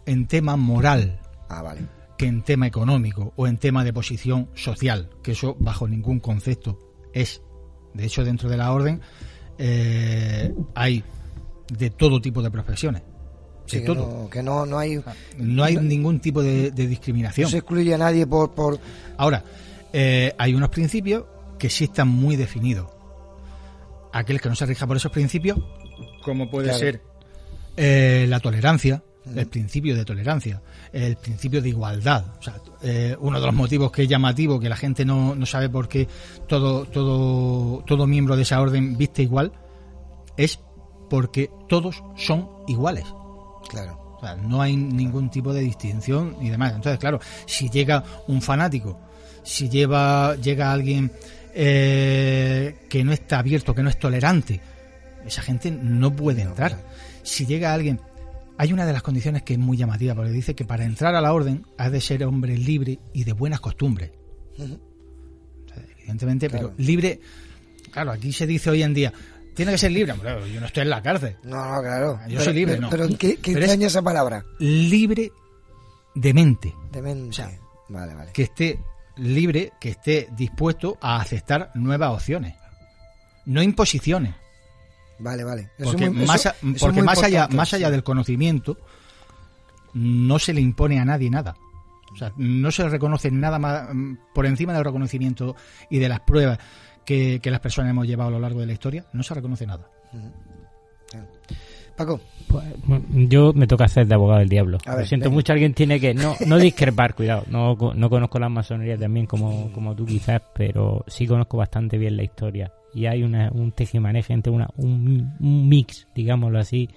en tema moral. Ah, vale. Que en tema económico o en tema de posición social, que eso bajo ningún concepto es. De hecho, dentro de la orden eh, hay de todo tipo de profesiones. Que, todo. No, que no, no hay. No hay ningún tipo de, discriminación. No se excluye a nadie por. por... Ahora, eh, hay unos principios que sí están muy definidos. Aquel que no se rija por esos principios, como puede ser eh, la tolerancia, el principio de tolerancia, el principio de igualdad. O sea, eh, uno de los motivos que es llamativo, que la gente no, no sabe por qué todo, todo, todo miembro de esa orden viste igual, es porque todos son iguales. Claro. O sea, no hay ningún tipo de distinción y demás. Entonces, claro, si llega un fanático, si lleva, llega alguien eh, que no está abierto, que no es tolerante, esa gente no puede entrar. Si llega alguien hay una de las condiciones que es muy llamativa, porque dice que para entrar a la orden has de ser hombre libre y de buenas costumbres. evidentemente, pero libre. Claro, aquí se dice hoy en día, tiene que ser libre. yo no estoy en la cárcel. No, no, claro. Yo soy libre, pero, no. ¿qué, qué enseña esa palabra? Libre de mente. De mente. vale, vale. Que esté libre, que esté dispuesto a aceptar nuevas opciones. No imposiciones. Vale, vale. porque más, porque más allá, más allá del conocimiento, no se le impone a nadie nada. O sea, no se le reconoce nada más mm, por encima del reconocimiento y de las pruebas que, las personas hemos llevado a lo largo de la historia, no se reconoce nada. Paco. Pues, yo me toca hacer de abogado del diablo. lo siento mucho, alguien tiene que no, no discrepar, cuidado. No, no conozco las masonerías también como, como tú quizás, pero sí conozco bastante bien la historia y hay una, un tejimaneje entre una, un, mix, digámoslo así,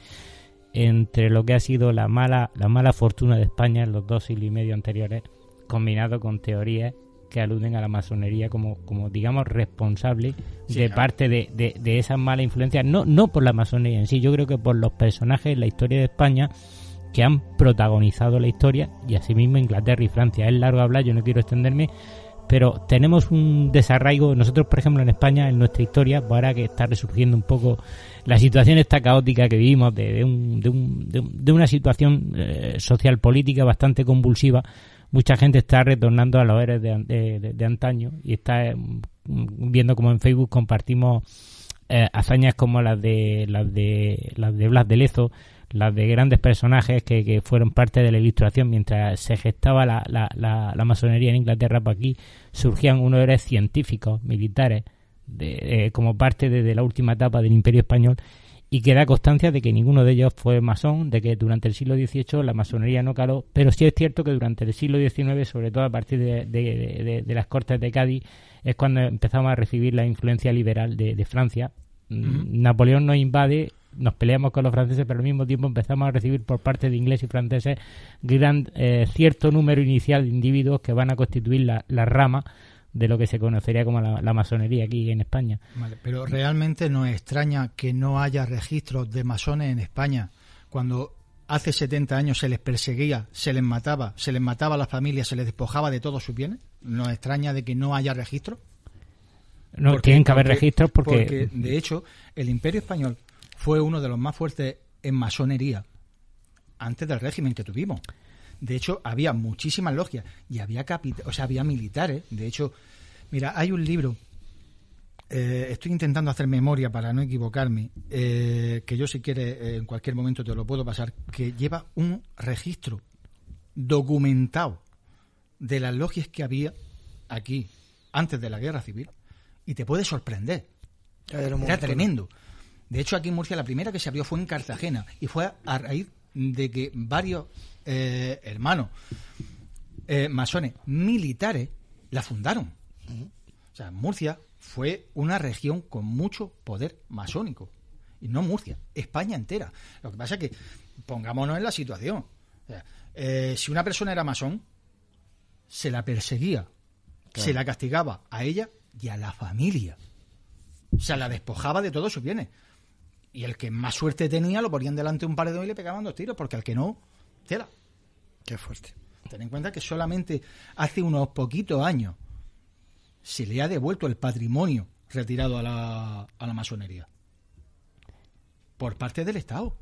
entre lo que ha sido la mala, la mala fortuna de España en los dos siglos y medio anteriores, combinado con teorías que aluden a la masonería como, como digamos, responsable de parte de, de, de esas malas influencias, no, no por la masonería en sí, yo creo que por los personajes en la historia de España que han protagonizado la historia y asimismo Inglaterra y Francia. Es largo hablar, yo no quiero extenderme, pero tenemos un desarraigo, nosotros por ejemplo en España, en nuestra historia, pues ahora que está resurgiendo un poco la situación esta caótica que vivimos, de, de, un, de, un, de una situación eh, social política bastante convulsiva, mucha gente está retornando a los héroes de, de, antaño y está eh, viendo como en Facebook compartimos eh, hazañas como las de las de las de Blas de Lezo, las de grandes personajes que, que, fueron parte de la ilustración. Mientras se gestaba la, la, la, masonería en Inglaterra, por pues aquí surgían unos héroes científicos, militares, de, como parte de, la última etapa del Imperio Español y que da constancia de que ninguno de ellos fue masón, de que durante el siglo XVIII la masonería no caló, pero sí es cierto que durante el siglo XIX, sobre todo a partir de, de las Cortes de Cádiz, es cuando empezamos a recibir la influencia liberal de, Francia. Napoleón nos invade nos peleamos con los franceses, pero al mismo tiempo empezamos a recibir por parte de ingleses y franceses gran, eh, cierto número inicial de individuos que van a constituir la, rama de lo que se conocería como la, masonería aquí en España. pero realmente nos extraña que no haya registros de masones en España cuando hace 70 años se les perseguía, se les mataba, se les mataba a las familias, se les despojaba de todos sus bienes. ¿Nos extraña de que no haya registros? No, tienen que haber registros porque... porque... de hecho, el Imperio Español fue uno de los más fuertes en masonería antes del régimen que tuvimos. De hecho, había muchísimas logias y había o sea, había militares. De hecho, mira, hay un libro. Eh, estoy intentando hacer memoria para no equivocarme, eh, que yo si quiere eh, en cualquier momento te lo puedo pasar, que lleva un registro documentado de las logias que había aquí antes de la guerra civil y te puede sorprender. Era tremendo. De hecho, aquí en Murcia la primera que se abrió fue en Cartagena y fue a raíz de que varios eh, hermanos eh, masones militares la fundaron. O sea, Murcia fue una región con mucho poder masónico. Y no Murcia, España entera. Lo que pasa es que pongámonos en la situación. Eh, si una persona era masón, se la perseguía, se la castigaba a ella y a la familia. O sea, la despojaba de todos sus bienes. Y el que más suerte tenía lo ponían delante de un paredón y le pegaban dos tiros, porque al que no, tela. Qué fuerte. Ten en cuenta que solamente hace unos poquitos años se le ha devuelto el patrimonio retirado a la, a la masonería. Por parte del Estado.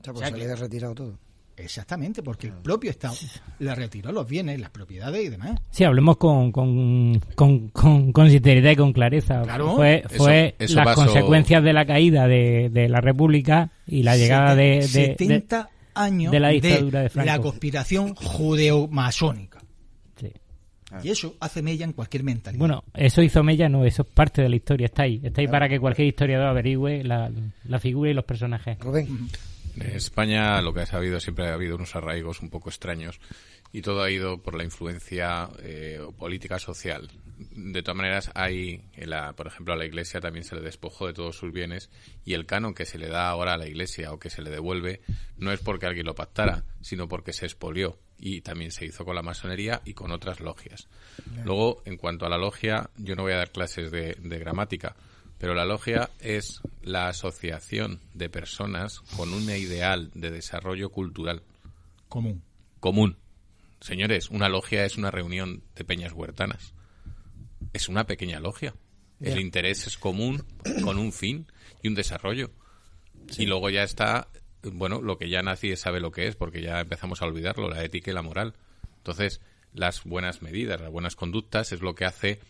O sea, pues se le ha retirado todo. Exactamente, porque el propio Estado le retiró los bienes, las propiedades y demás. Sí, hablemos con, con, con, sinceridad y con clareza. Fue, fue las consecuencias de la caída de, de, la República y la llegada de, 70 años de la dictadura de, la conspiración judeo-masónica. Sí. Y eso hace mella en cualquier mentalidad. Bueno, eso hizo mella, no, eso es parte de la historia, está ahí. Está ahí para que cualquier historiador averigüe la, la figura y los personajes. Rubén. En España lo que ha sabido siempre ha habido unos arraigos un poco extraños y todo ha ido por la influencia eh, política social. De todas maneras, hay, la, por ejemplo, a la Iglesia también se le despojó de todos sus bienes y el canon que se le da ahora a la Iglesia o que se le devuelve no es porque alguien lo pactara, sino porque se expolió y también se hizo con la masonería y con otras logias. Luego, en cuanto a la logia, yo no voy a dar clases de, de gramática, pero la logia es la asociación de personas con un ideal de desarrollo cultural. Común. Común. Señores, una logia es una reunión de peñas huertanas. Es una pequeña logia. El interés es común, con un fin y un desarrollo. Y luego ya está, bueno, lo que ya nadie sabe lo que es, porque ya empezamos a olvidarlo, la ética y la moral. Entonces, las buenas medidas, las buenas conductas es lo que hace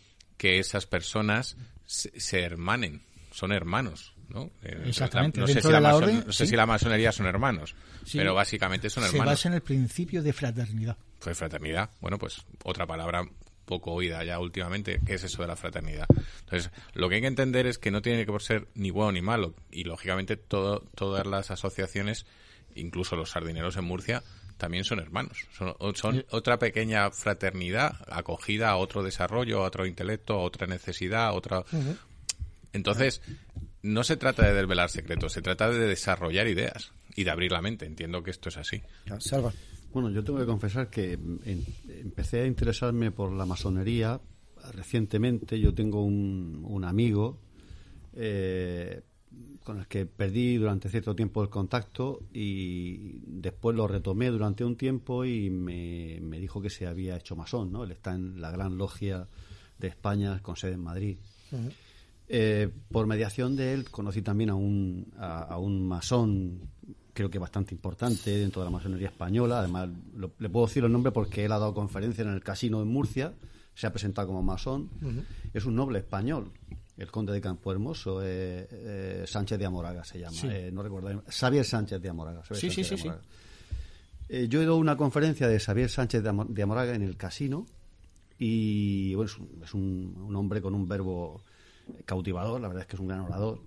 que esas personas se, hermanen, son hermanos. ¿no? Eh, Exactamente. No, sé, si la, no sé si la masonería son hermanos, pero básicamente son hermanos. Se basa en el principio de fraternidad. Pues fraternidad, bueno, pues otra palabra poco oída ya últimamente, ¿qué es eso de la fraternidad? Entonces, lo que hay que entender es que no tiene que ser ni bueno ni malo, y lógicamente todo, todas las asociaciones, incluso los sardineros en Murcia, también son hermanos. Son, son otra pequeña fraternidad acogida a otro desarrollo, a otro intelecto, a otra necesidad, a otra. Entonces, no se trata de desvelar secretos, se trata de desarrollar ideas y de abrir la mente. Entiendo que esto es así. Salva. Bueno, yo tengo que confesar que empecé a interesarme por la masonería recientemente. Yo tengo un, un amigo eh, con el que perdí durante cierto tiempo el contacto y después lo retomé durante un tiempo y me, dijo que se había hecho masón, ¿no? Él está en la gran logia de España con sede en Madrid. Eh, por mediación de él conocí también a un, a, un masón creo que bastante importante dentro de la masonería española. Además, le puedo decir el nombre porque él ha dado conferencia en el casino en Murcia, se ha presentado como masón. Es un noble español el conde de Campo Hermoso, eh, eh, Sánchez de Amoraga se llama, eh, no recuerdo, Xavier Sánchez de Amoraga. sí, sí, sí, yo he ido a una conferencia de Xavier Sánchez de, Amoraga en el casino y bueno, es, un, hombre con un verbo cautivador, la verdad es que es un gran orador.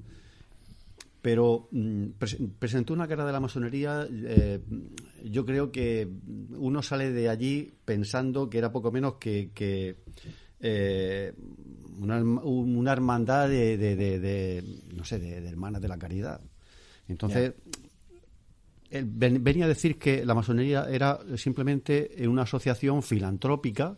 Pero mm, presentó una cara de la masonería, yo creo que uno sale de allí pensando que era poco menos que, que una, una hermandad de, de, no sé, de, hermanas de la caridad. Entonces, él venía a decir que la masonería era simplemente una asociación filantrópica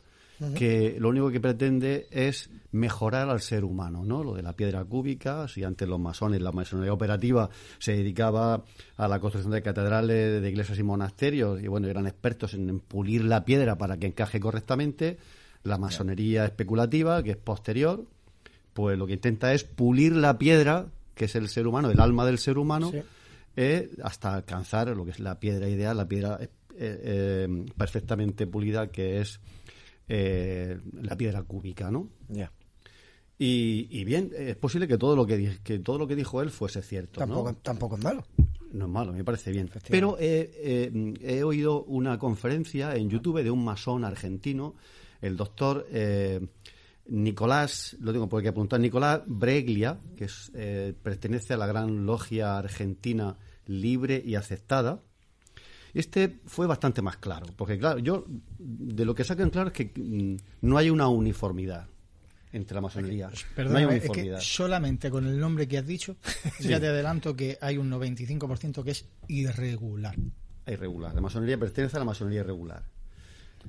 que lo único que pretende es mejorar al ser humano, ¿no? Lo de la piedra cúbica, si antes los masones, la masonería operativa se dedicaba a la construcción de catedrales, de iglesias y monasterios, y bueno, eran expertos en pulir la piedra para que encaje correctamente, la masonería especulativa, que es posterior, pues lo que intenta es pulir la piedra, que es el ser humano, el alma del ser humano, eh, hasta alcanzar lo que es la piedra ideal, la piedra eh, eh, perfectamente pulida, que es la piedra cúbica, ¿no? Ya. Y, bien, es posible que todo lo que, que todo lo que dijo él fuese cierto. Tampoco, tampoco es malo. No es malo, me parece bien. Pero he oído una conferencia en YouTube de un masón argentino el doctor eh, Nicolás, lo tengo porque apuntar, Nicolás Breglia, que eh, pertenece a la gran logia argentina libre y aceptada. Este fue bastante más claro, porque claro, yo de lo que saco en claro es que mm, no hay una uniformidad entre la masonería. no hay uniformidad. solamente con el nombre que has dicho, ya te adelanto que hay un 95% que es irregular. Irregular. La masonería pertenece a la masonería irregular.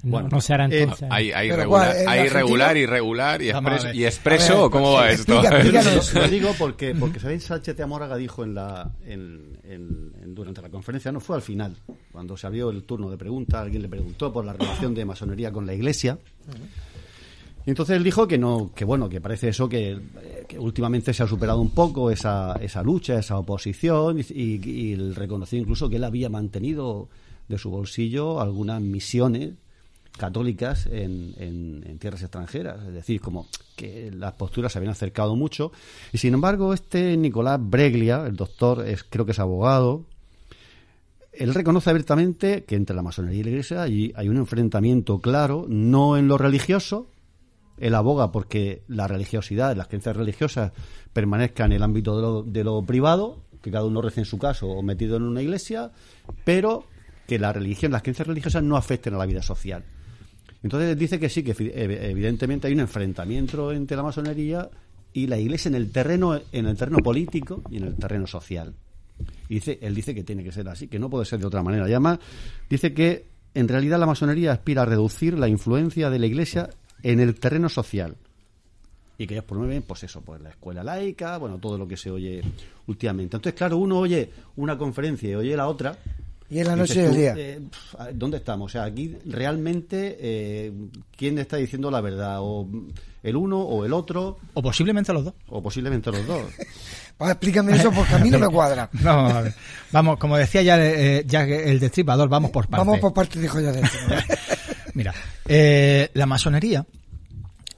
Bueno, no, será eh, entonces. hay, hay, regular, hay regular, irregular y, y expreso. ¿Cómo va esto? Lo digo porque, porque Sabéis Sánchez de Amóraga dijo en la, en, en, durante la conferencia, no fue al final, cuando se abrió el turno de preguntas, alguien le preguntó por la relación de masonería con la iglesia. Y entonces él dijo que no, que bueno, que parece eso que, que últimamente se ha superado un poco esa, esa lucha, esa oposición, y, y, y reconoció incluso que él había mantenido de su bolsillo algunas misiones católicas en, en, tierras extranjeras, es decir, como que las posturas se habían acercado mucho. Y sin embargo, este Nicolás Breglia, el doctor, es, creo que es abogado, él reconoce abiertamente que entre la masonería y la iglesia hay, hay un enfrentamiento claro, no en lo religioso, él aboga porque la religiosidad, las creencias religiosas permanezcan en el ámbito de lo, de lo privado, que cada uno rece en su caso o metido en una iglesia, pero que la religión, las creencias religiosas no afecten a la vida social. Entonces dice que sí, que evidentemente hay un enfrentamiento entre la masonería y la iglesia en el terreno, en el terreno político y en el terreno social. Y dice, él dice que tiene que ser así, que no puede ser de otra manera. Además dice que en realidad la masonería aspira a reducir la influencia de la iglesia en el terreno social y que ellos promueven, pues eso, pues la escuela laica, bueno, todo lo que se oye últimamente. Entonces, claro, uno oye una conferencia y oye la otra. Y en la noche del día. Eh, ¿Dónde estamos? O sea, aquí realmente, eh, ¿quién está diciendo la verdad? ¿O el uno o el otro? O posiblemente los dos. O posiblemente los dos. explícame eso porque a mí no me cuadra. vamos a ver. Vamos, como decía ya, eh, ya el destripador, vamos por partes. Vamos por partes, dijo ya dentro. Mira, eh, la masonería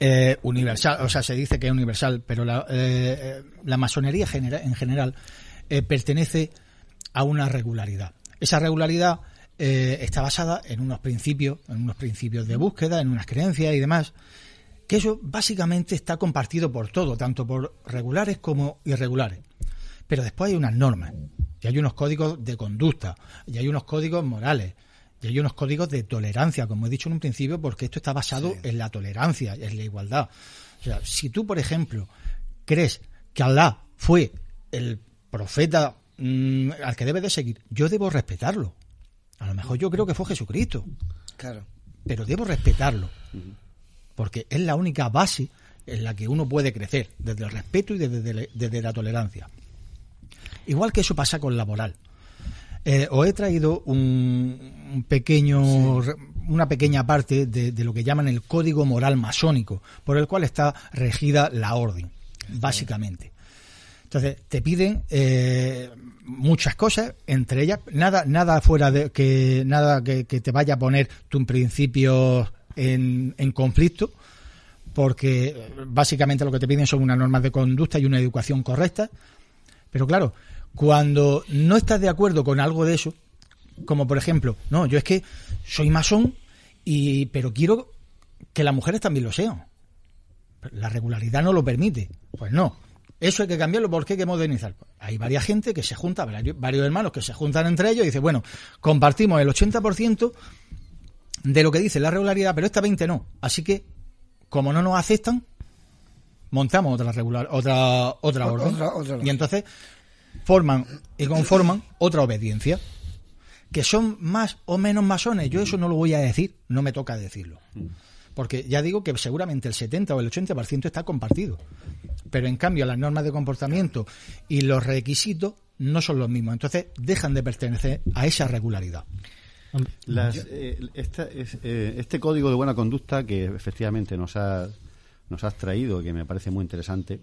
eh, universal, o sea, se dice que es universal, pero la, eh, la masonería en general eh, pertenece a una regularidad. Esa regularidad está basada en unos principios, en unos principios de búsqueda, en unas creencias y demás, que eso básicamente está compartido por todo, tanto por regulares como irregulares. Pero después hay unas normas, y hay unos códigos de conducta, y hay unos códigos morales, y hay unos códigos de tolerancia, como he dicho en un principio, porque esto está basado en la tolerancia, en la igualdad. O sea, si tú, por ejemplo, crees que Allah fue el profeta mm, al que debes de seguir, yo debo respetarlo. A lo mejor yo creo que fue Jesucristo. Claro. Pero debo respetarlo. Porque es la única base en la que uno puede crecer, desde el respeto y desde, desde la tolerancia. Igual que eso pasa con la moral. Eh, os he traído un, pequeño, una pequeña parte de, lo que llaman el código moral masónico, por el cual está regida la orden, básicamente. Entonces, te piden eh, muchas cosas, entre ellas, nada, nada fuera de que, nada que, te vaya a poner tu principio en, en conflicto, porque básicamente lo que te piden son unas normas de conducta y una educación correcta. Pero claro, cuando no estás de acuerdo con algo de eso, como por ejemplo, no, yo es que soy masón, y, pero quiero que las mujeres también lo sean. La regularidad no lo permite. Pues no. Eso hay que cambiarlo porque hay que modernizar. Hay varias gente que se junta, varios hermanos que se juntan entre ellos y dicen, bueno, compartimos el 80% de lo que dice la regularidad, pero esta 20 no. Así que, como no nos aceptan, montamos otra regular, otra, otra orden. Y entonces forman y conforman otra obediencia. Que son más o menos masones, yo eso no lo voy a decir, no me toca decirlo. Porque ya digo que seguramente el 70 o el 80% está compartido. Pero en cambio las normas de comportamiento y los requisitos no son los mismos. Entonces dejan de pertenecer a esa regularidad. Eh, eh, este código de buena conducta que efectivamente nos ha nos has traído, que me parece muy interesante,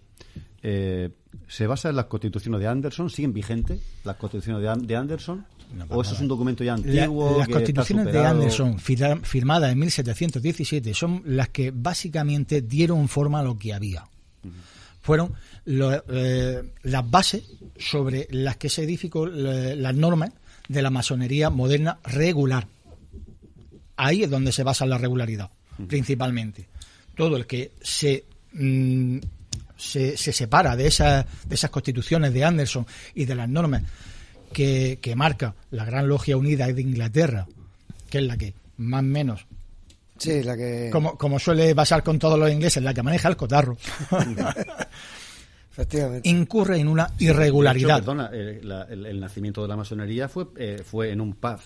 eh, ¿se basa en las constituciones de Anderson? ¿Siguen vigentes las constituciones de, Anderson? ¿O eso es un documento ya antiguo? las constituciones de Anderson, firmadas en 1717, son las que básicamente dieron forma a lo que había. Fueron eh, las bases sobre las que se edificó las normas de la masonería moderna regular. Ahí es donde se basa la regularidad, principalmente todo el que se, mm, se, separa de, esas, de esas constituciones de Anderson y de las normas que, marca la Gran Logia Unida de Inglaterra, que es la que más o menos Sí, la que... Como, como suele pasar con todos los ingleses, la que maneja el cotarro. Efectivamente. Incurre en una irregularidad. perdona, el, nacimiento de la masonería fue, eh, fue en un pub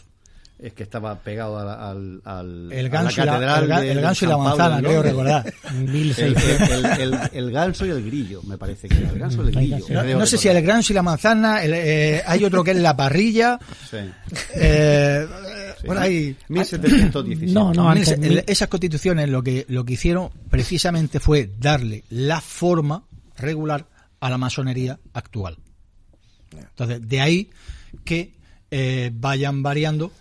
es que estaba pegado al, al, el ganso, a la catedral el, ganso y la manzana, creo recordar. el, ganso y el grillo, me parece que era el ganso y el grillo. No, sé si el ganso y la manzana, eh, hay otro que es la parrilla. Sí. Eh, bueno, hay 1717. No, no, esas constituciones lo que lo que hicieron precisamente fue darle la forma regular a la masonería actual. Entonces, de ahí que eh, vayan variando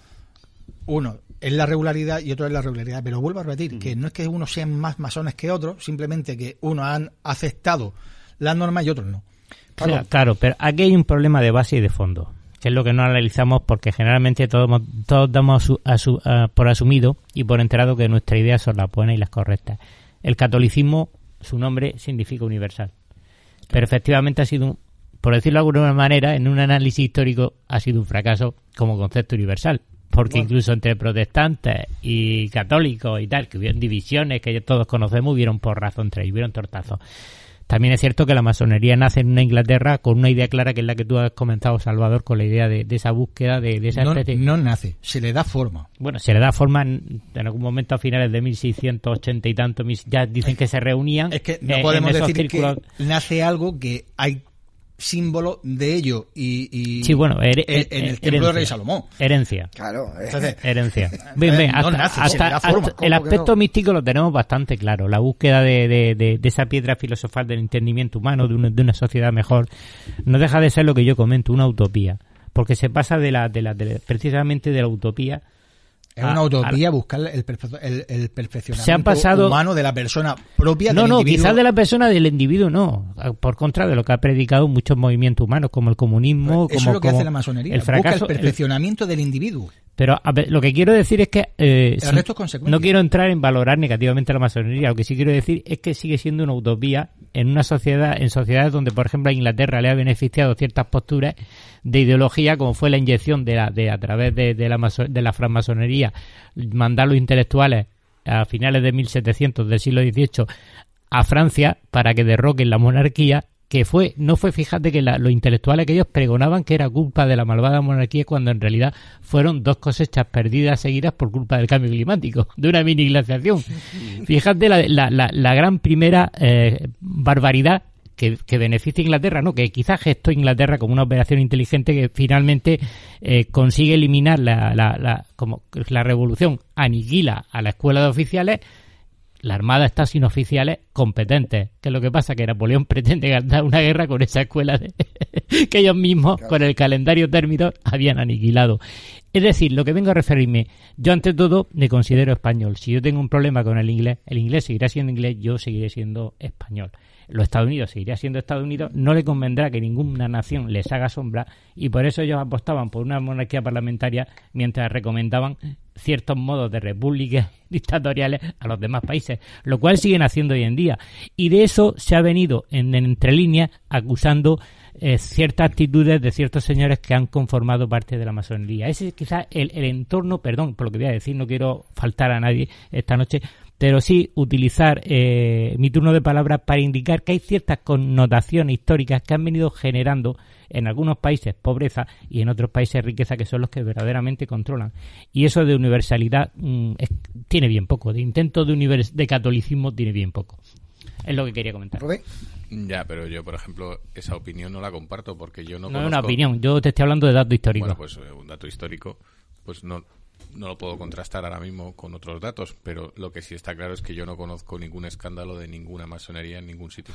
uno es la regularidad y otro es la regularidad. Pero vuelvo a repetir que no es que uno sean más masones que otros, simplemente que uno han aceptado las normas y otros no. Claro, claro, pero aquí hay un problema de base y de fondo. que es lo que no analizamos porque generalmente todos, todos damos por asumido y por enterado que nuestras ideas son las buenas y las correctas. El catolicismo, su nombre significa universal. Pero efectivamente ha sido, por decirlo de alguna manera, en un análisis histórico ha sido un fracaso como concepto universal. Porque incluso entre protestantes y católicos y tal, que hubieron divisiones que todos conocemos, hubieron por razón entre ellos, hubieron tortazos. También es cierto que la masonería nace en una Inglaterra con una idea clara que es la que tú has comentado, Salvador, con la idea de, esa búsqueda de, esa no, especie. No nace, se le da forma. Bueno, se le da forma en, algún momento a finales de 1680 y tanto, ya dicen que se reunían. Es que no podemos decir que nace algo que hay símbolo de ello y, sí, bueno, en el templo de Rey Salomón. Herencia. Claro, herencia. hasta, el aspecto místico lo tenemos bastante claro. La búsqueda de, de, esa piedra filosofal del entendimiento humano, de una, de una sociedad mejor, no deja de ser lo que yo comento, una utopía. Porque se pasa de la, de la, precisamente de la utopía es una utopía buscar el, el, perfeccionamiento humano de la persona propia no, del no, individuo. quizás de la persona del individuo no. Por contra de lo que ha predicado muchos movimientos humanos, como el comunismo. Eso como, es lo que hace la masonería. El fracaso, busca el perfeccionamiento del individuo. Pero a ver, lo que quiero decir es que eh, no quiero entrar en valorar negativamente la masonería. Lo que sí quiero decir es que sigue siendo una utopía en una sociedad, en sociedades donde, por ejemplo, a Inglaterra le ha beneficiado ciertas posturas de ideología, como fue la inyección de, la, de a través de, de la, de la francmasonería, mandar los intelectuales a finales de 1700 del siglo XVIII a Francia para que derroquen la monarquía que fue, no fue, fíjate que los intelectuales que ellos pregonaban que era culpa de la malvada monarquía cuando en realidad fueron dos cosechas perdidas seguidas por culpa del cambio climático, de una mini glaciación. Fíjate la, la, la, gran primera eh, barbaridad que, beneficia a Inglaterra, ¿no? Que quizás gestó Inglaterra como una operación inteligente que finalmente eh, consigue eliminar la, la, la, como la revolución, aniquila a la escuela de oficiales, la Armada está sin oficiales competentes. Que es lo que pasa? Que Napoleón pretende ganar una guerra con esa escuela que ellos mismos, con el calendario término, habían aniquilado. Es decir, lo que vengo a referirme, yo ante todo me considero español. Si yo tengo un problema con el inglés, el inglés seguirá siendo inglés, yo seguiré siendo español los Estados Unidos seguiría siendo Estados Unidos, no le convendrá que ninguna nación les haga sombra y por eso ellos apostaban por una monarquía parlamentaria mientras recomendaban ciertos modos de repúblicas dictatoriales a los demás países, lo cual siguen haciendo hoy en día. Y de eso se ha venido en, entre líneas acusando eh, ciertas actitudes de ciertos señores que han conformado parte de la masonería. Ese es quizás el entorno, perdón por lo que voy a decir, no quiero faltar a nadie esta noche, pero sí utilizar eh, mi turno de palabras para indicar que hay ciertas connotaciones históricas que han venido generando en algunos países pobreza y en otros países riqueza que son los que verdaderamente controlan. Y eso de universalidad mm, tiene bien poco, de intento de, de catolicismo tiene bien poco. Es lo que quería comentar. Ya, pero yo, por ejemplo, esa opinión no la comparto porque yo no No es una opinión, yo te estoy hablando de datos históricos. Bueno, pues eh, un dato histórico, pues no, no lo puedo contrastar ahora mismo con otros datos, pero lo que sí está claro es que yo no conozco ningún escándalo de ninguna masonería en ningún sitio.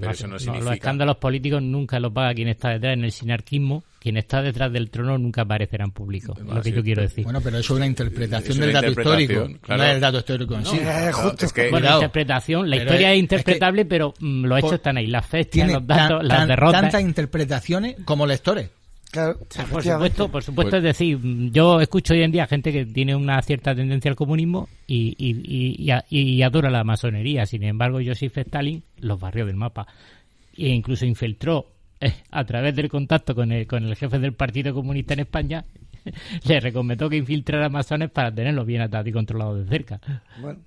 Pero eso no, significa... los escándalos políticos nunca los paga quien está detrás. En el sinarquismo, quien está detrás del trono nunca aparecerá en público. es lo que yo quiero decir. Bueno, pero eso es una interpretación del dato histórico. No es el dato histórico en sí. bueno, interpretación. La historia es, interpretable, pero mm, los hechos están ahí. Las fechas, los datos, las derrotas. Tantas interpretaciones como lectores por supuesto, por supuesto, pues es decir, yo escucho hoy en día gente que tiene una cierta tendencia al comunismo y, y, y, adora la masonería. Sin embargo, Joseph Stalin los barrió del mapa e incluso infiltró eh, a través del contacto con el, con el jefe del Partido Comunista en España le recomendó que infiltrara masones para tenerlos bien atados y controlados de cerca.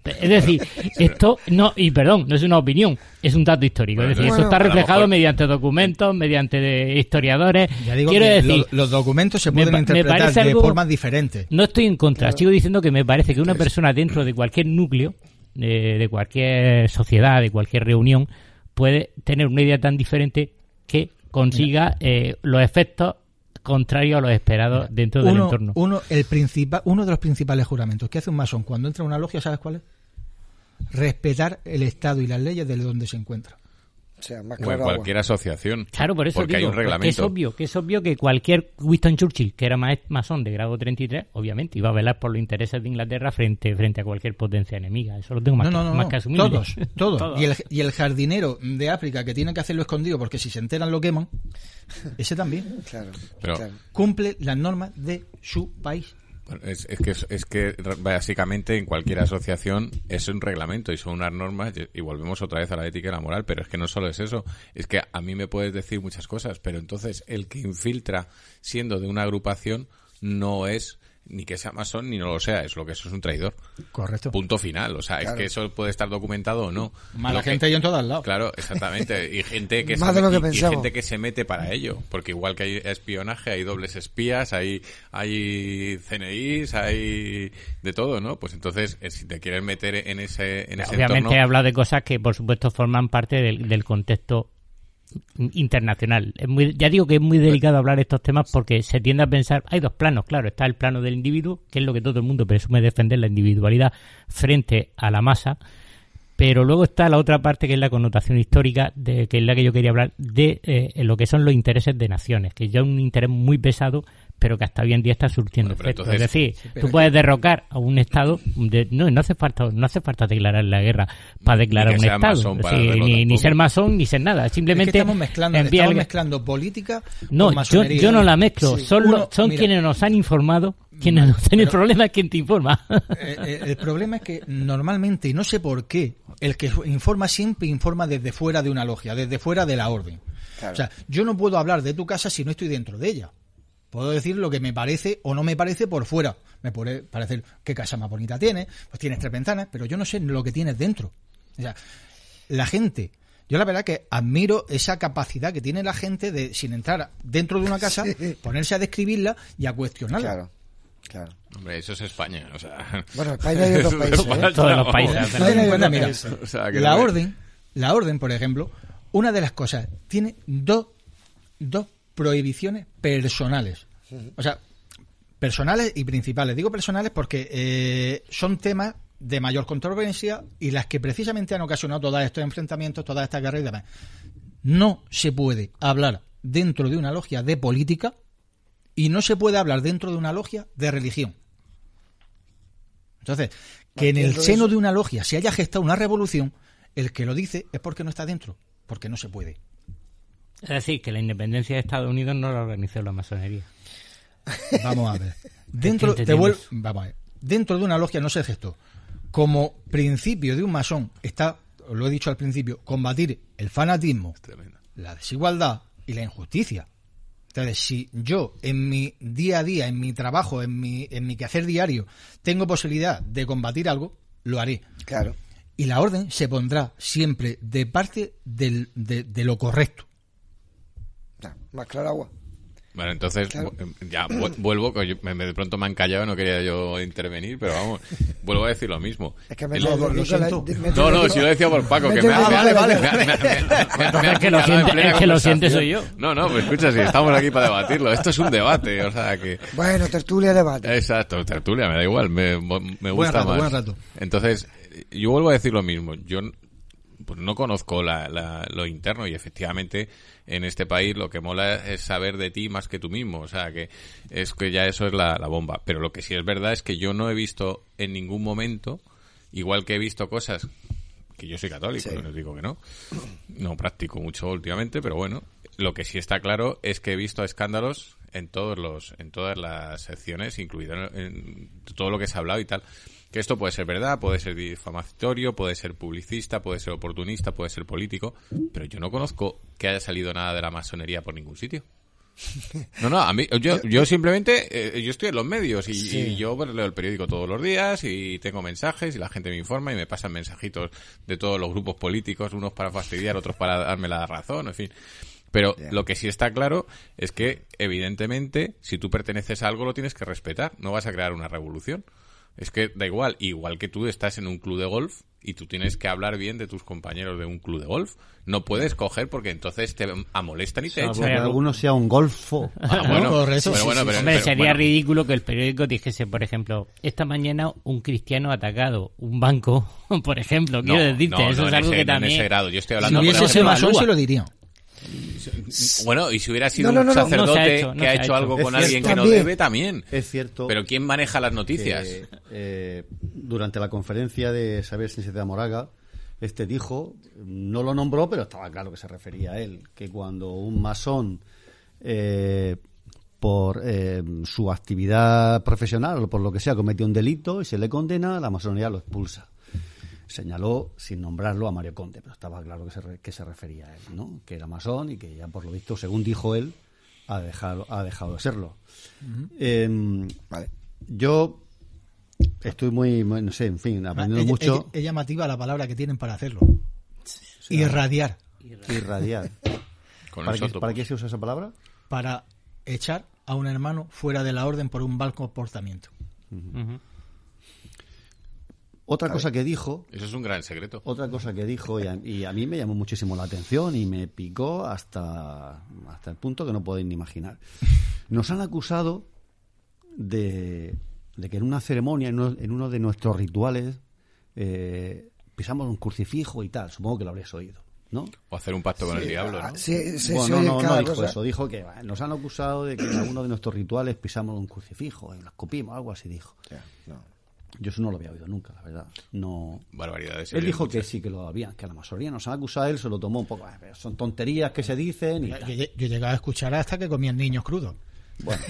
Es decir, esto no, y perdón, no es una opinión, es un dato histórico. es decir, eso está reflejado mediante documentos, mediante historiadores. Quiero decir, los documentos se pueden interpretar de formas diferentes. No estoy en contra, sigo diciendo que me parece que una persona dentro de cualquier núcleo, de cualquier sociedad, de cualquier reunión, puede tener una idea tan diferente que consiga eh, los efectos contrario a lo esperado dentro del entorno. Uno, el principal, uno de los principales juramentos que hace un masón cuando entra a una logia, ¿sabes cuál es? Respetar el Estado y las leyes de donde se encuentra. O en cualquier asociación. Claro, por eso porque hay un reglamento. es obvio, que es obvio que cualquier Winston Churchill, que era masón de grado 33, obviamente iba a velar por los intereses de Inglaterra frente, frente a cualquier potencia enemiga. Eso lo tengo más, que, asumir. Todos, todos. Y, el, y el jardinero de África que tiene que hacerlo escondido porque si se enteran lo queman, ese también. claro, Cumple las normas de su país. Es, que, es que básicamente en cualquier asociación es un reglamento y son unas normas y volvemos otra vez a la ética y la moral, pero es que no solo es eso, es que a mí me puedes decir muchas cosas, pero entonces el que infiltra siendo de una agrupación no es ni que sea masón ni no lo sea, es lo que eso es un traidor. Correcto. Punto final. O sea, es que eso puede estar documentado o no. Mala gente hay en todos lados. Claro, exactamente. Y gente que, se, y, gente que se mete para ello. Porque igual que hay espionaje, hay dobles espías, hay, hay CNIs, hay de todo, ¿no? Pues entonces, eh, si te quieres meter en ese, en ese Obviamente he hablado de cosas que, por supuesto, forman parte del, del contexto internacional. Es muy, ya digo que es muy delicado hablar estos temas porque se tiende a pensar, hay dos planos, claro, está el plano del individuo, que es lo que todo el mundo presume defender, la individualidad frente a la masa, pero luego está la otra parte que es la connotación histórica, de, que es la que yo quería hablar, de eh, lo que son los intereses de naciones, que ya es un interés muy pesado pero que hasta hoy en día está surtiendo efectos. es decir, tú puedes derrocar a un Estado, no, no hace falta no hace falta declarar la guerra para declarar un Estado, ni, ser masón ni ser nada, simplemente estamos mezclando, estamos mezclando política No, yo, yo, no la mezclo, son, son quienes nos han informado quienes nos el problema es quien te informa. Eh, eh, el problema es que normalmente, y no sé por qué, el que informa siempre informa desde fuera de una logia, desde fuera de la orden. O sea, yo no puedo hablar de tu casa si no estoy dentro de ella. Puedo decir lo que me parece o no me parece por fuera. Me puede parecer qué casa más bonita tiene, pues tienes tres ventanas, pero yo no sé lo que tienes dentro. O sea, la gente, yo la verdad que admiro esa capacidad que tiene la gente de, sin entrar dentro de una casa, ponerse a describirla y a cuestionarla. Claro. Claro. Hombre, eso es España. O sea, bueno, España hay otros países. ¿eh? Todos los países. la orden, la orden, por ejemplo, una de las cosas, tiene dos, dos prohibiciones personales. O sea, personales y principales. Digo personales porque eh, son temas de mayor controversia y las que precisamente han ocasionado todos estos enfrentamientos, todas estas guerras y demás. No se puede hablar dentro de una logia de política y no se puede hablar dentro de una logia de religión. Entonces, que en el seno de una logia se haya gestado una revolución, el que lo dice es porque no está dentro, porque no se puede. Es decir, que la independencia de Estados Unidos no la organizó la masonería. Vamos a ver. Dentro, de una logia no se gestó. Como principio de un masón está, lo he dicho al principio, combatir el fanatismo, la desigualdad y la injusticia. Entonces, si yo en mi día a día, en mi trabajo, en mi, en mi quehacer diario, tengo posibilidad de combatir algo, lo haré. Claro. Y la orden se pondrá siempre de parte de, de lo correcto más claro agua. Bueno, entonces ya vuelvo, de pronto me han callado, no quería yo intervenir, pero vamos, vuelvo a decir lo mismo. Es que me, no, no, si lo decía por Paco, que me, vale, vale, Es que lo siente, es que lo siente soy yo. No, no, pues escucha, si estamos aquí para debatirlo, esto es un debate, o sea que... Bueno, tertulia, debate. Exacto, tertulia, me da igual, me, me gusta más. Buen rato. Entonces, yo vuelvo a decir lo mismo, yo pues no conozco la, lo interno y efectivamente en este país lo que mola es saber de ti más que tú mismo, o sea que es que ya eso es la, bomba. Pero lo que sí es verdad es que yo no he visto en ningún momento, igual que he visto cosas que yo soy católico, no les digo que no, no practico mucho últimamente, pero bueno, lo que sí está claro es que he visto escándalos en todos los, en todas las secciones, incluido en todo lo que se ha hablado y tal. Que esto puede ser verdad, puede ser difamatorio, puede ser publicista, puede ser oportunista, puede ser político, pero yo no conozco que haya salido nada de la masonería por ningún sitio. No, no, a mí, yo, yo simplemente, eh, yo estoy en los medios y, yo pues, leo el periódico todos los días y tengo mensajes y la gente me informa y me pasan mensajitos de todos los grupos políticos, unos para fastidiar, otros para darme la razón, en fin. Pero lo que sí está claro es que, evidentemente, si tú perteneces a algo lo tienes que respetar, no vas a crear una revolución Es que da igual, igual que tú estás en un club de golf y tú tienes que hablar bien de tus compañeros de un club de golf. No puedes coger porque entonces te amolestan y te echan. que alguno sea un golfo. Ah, bueno, pero bueno, pero, sería ridículo que el periódico dijese, por ejemplo, esta mañana un cristiano ha atacado un banco, por ejemplo. Quiero decirte, eso es algo que también... En ese grado. Yo estoy hablando, si hubiese ese masón, se lo diría. Bueno, y si hubiera sido un sacerdote que ha hecho, algo con alguien que no debe, también. Es cierto. Pero ¿quién maneja las noticias? Eh, durante la conferencia de Saber si se de Moraga, este dijo, no lo nombró, pero estaba claro que se refería a él, que cuando un masón, eh, por eh, su actividad profesional o por lo que sea, comete un delito y se le condena, la masonería lo expulsa señaló sin nombrarlo a Mario Conde, pero estaba claro que se, que se refería a él, ¿no? que era masón y que ya por lo visto, según dijo él, ha dejado, ha dejado de serlo. Em, vale. Yo estoy muy, no sé, en fin, aprendiendo ah, mucho. Es, llamativa la palabra que tienen para hacerlo. Irradiar. Irradiar. ¿Para, qué, se usa esa palabra? Para echar a un hermano fuera de la orden por un mal comportamiento. Otra cosa que dijo. Eso es un gran secreto. Otra cosa que dijo, y a, mí me llamó muchísimo la atención y me picó hasta, hasta el punto que no podéis ni imaginar. Nos han acusado de, que en una ceremonia, en uno, de nuestros rituales, eh, pisamos un crucifijo y tal. Supongo que lo habréis oído. ¿no? O hacer un pacto con el diablo, ¿no? Sí, sí, bueno, no, no, dijo eso. Dijo que nos han acusado de que en alguno de nuestros rituales pisamos un crucifijo y lo escupimos, algo así dijo. Yo eso no lo había oído nunca, la verdad. No. Barbaridades. Él dijo que sí que lo había, que a la mayoría nos han acusado, él se lo tomó un poco. Son tonterías que se dicen. Y yo, yo, llegaba a escuchar hasta que comían niños crudos. Bueno.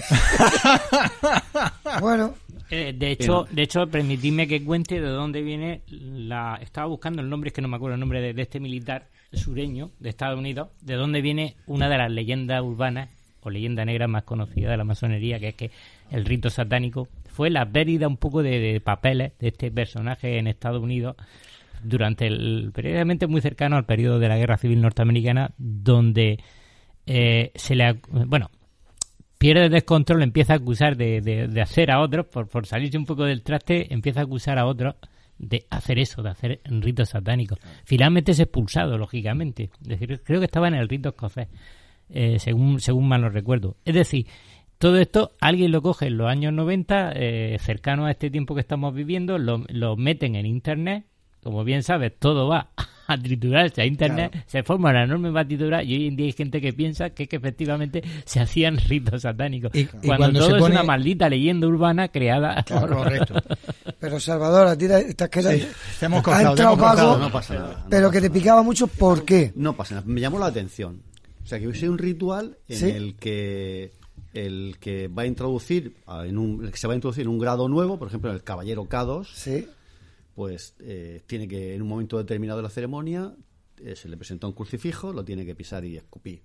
bueno. Eh, de hecho, de hecho, permitidme que cuente de dónde viene la. Estaba buscando el nombre, es que no me acuerdo el nombre de, de este militar sureño de Estados Unidos, de dónde viene una de las leyendas urbanas o leyenda negra más conocida de la masonería, que es que el rito satánico fue la pérdida un poco de, papeles de este personaje en Estados Unidos durante el periódicamente muy cercano al periodo de la Guerra Civil Norteamericana, donde eh, se le bueno pierde el descontrol, empieza a acusar de, de, hacer a otros, por, salirse un poco del traste, empieza a acusar a otros de hacer eso, de hacer un rito satánico. Finalmente es expulsado, lógicamente. Es decir, creo que estaba en el rito escocés, eh, según, según mal no recuerdo. Es decir, todo esto alguien lo coge en los años 90, eh, cercano a este tiempo que estamos viviendo, lo, lo, meten en Internet. Como bien sabes, todo va a triturarse a Internet, se forma una enorme batidura y hoy en día hay gente que piensa que, que efectivamente se hacían ritos satánicos. Y, cuando, todo es una maldita leyenda urbana creada. correcto. Pero Salvador, a ti te has quedado... hemos cortado, no pasa nada. pero que te picaba mucho, ¿por qué? No pasa nada, me llamó la atención. O sea, que hubiese un ritual en el que el que va a introducir en un, que se va a introducir en un grado nuevo, por ejemplo, en el caballero K2, ¿Sí? pues eh, tiene que en un momento determinado de la ceremonia eh, se le presenta un crucifijo, lo tiene que pisar y escupir.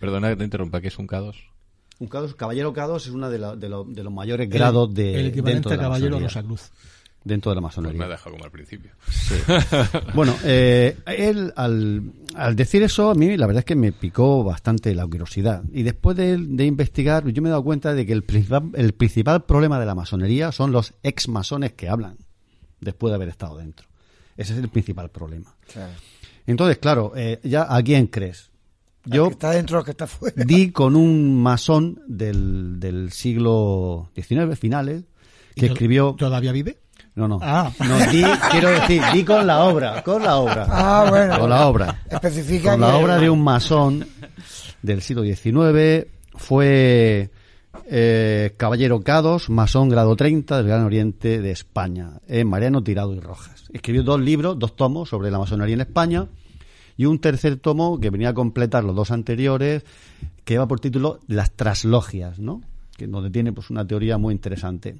Perdona que te interrumpa, ¿qué es un K2? Un K2, caballero K2 es uno de, de, los mayores grados de el equivalente a caballero Rosa Cruz dentro de la masonería. Pues me ha dejado como al principio. bueno, eh, él al, decir eso, a mí la verdad es que me picó bastante la curiosidad. Y después de, investigar, yo me he dado cuenta de que el principal, el principal problema de la masonería son los ex masones que hablan después de haber estado dentro. Ese es el principal problema. Entonces, claro, eh, ya ¿a quién crees? Yo está dentro, que está fuera. Di con un masón del, del siglo XIX, finales, que escribió... ¿Todavía vive? No, no. Ah. No, di, quiero decir, di con la obra, con la obra. Ah, bueno. Con la obra. Especifica Con la obra de un masón del siglo XIX, fue eh, Caballero Cados, masón grado 30 del Gran Oriente de España, en Mariano Tirado y Rojas. Escribió dos libros, dos tomos sobre la masonería en España y un tercer tomo que venía a completar los dos anteriores, que lleva por título Las traslogias, ¿no? Que, donde tiene pues una teoría muy interesante.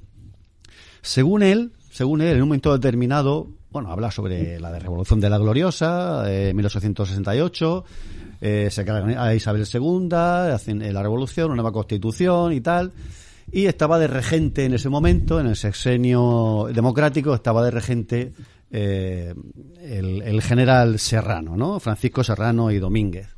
Según él, según él, en un momento determinado, bueno, habla sobre la Revolución de la Gloriosa, eh, 1868, eh, se carga a Isabel II, hacen eh, la revolución, una nueva constitución y tal, y estaba de regente en ese momento, en el sexenio democrático, estaba de regente eh, el, el, general Serrano, ¿no? Francisco Serrano y Domínguez.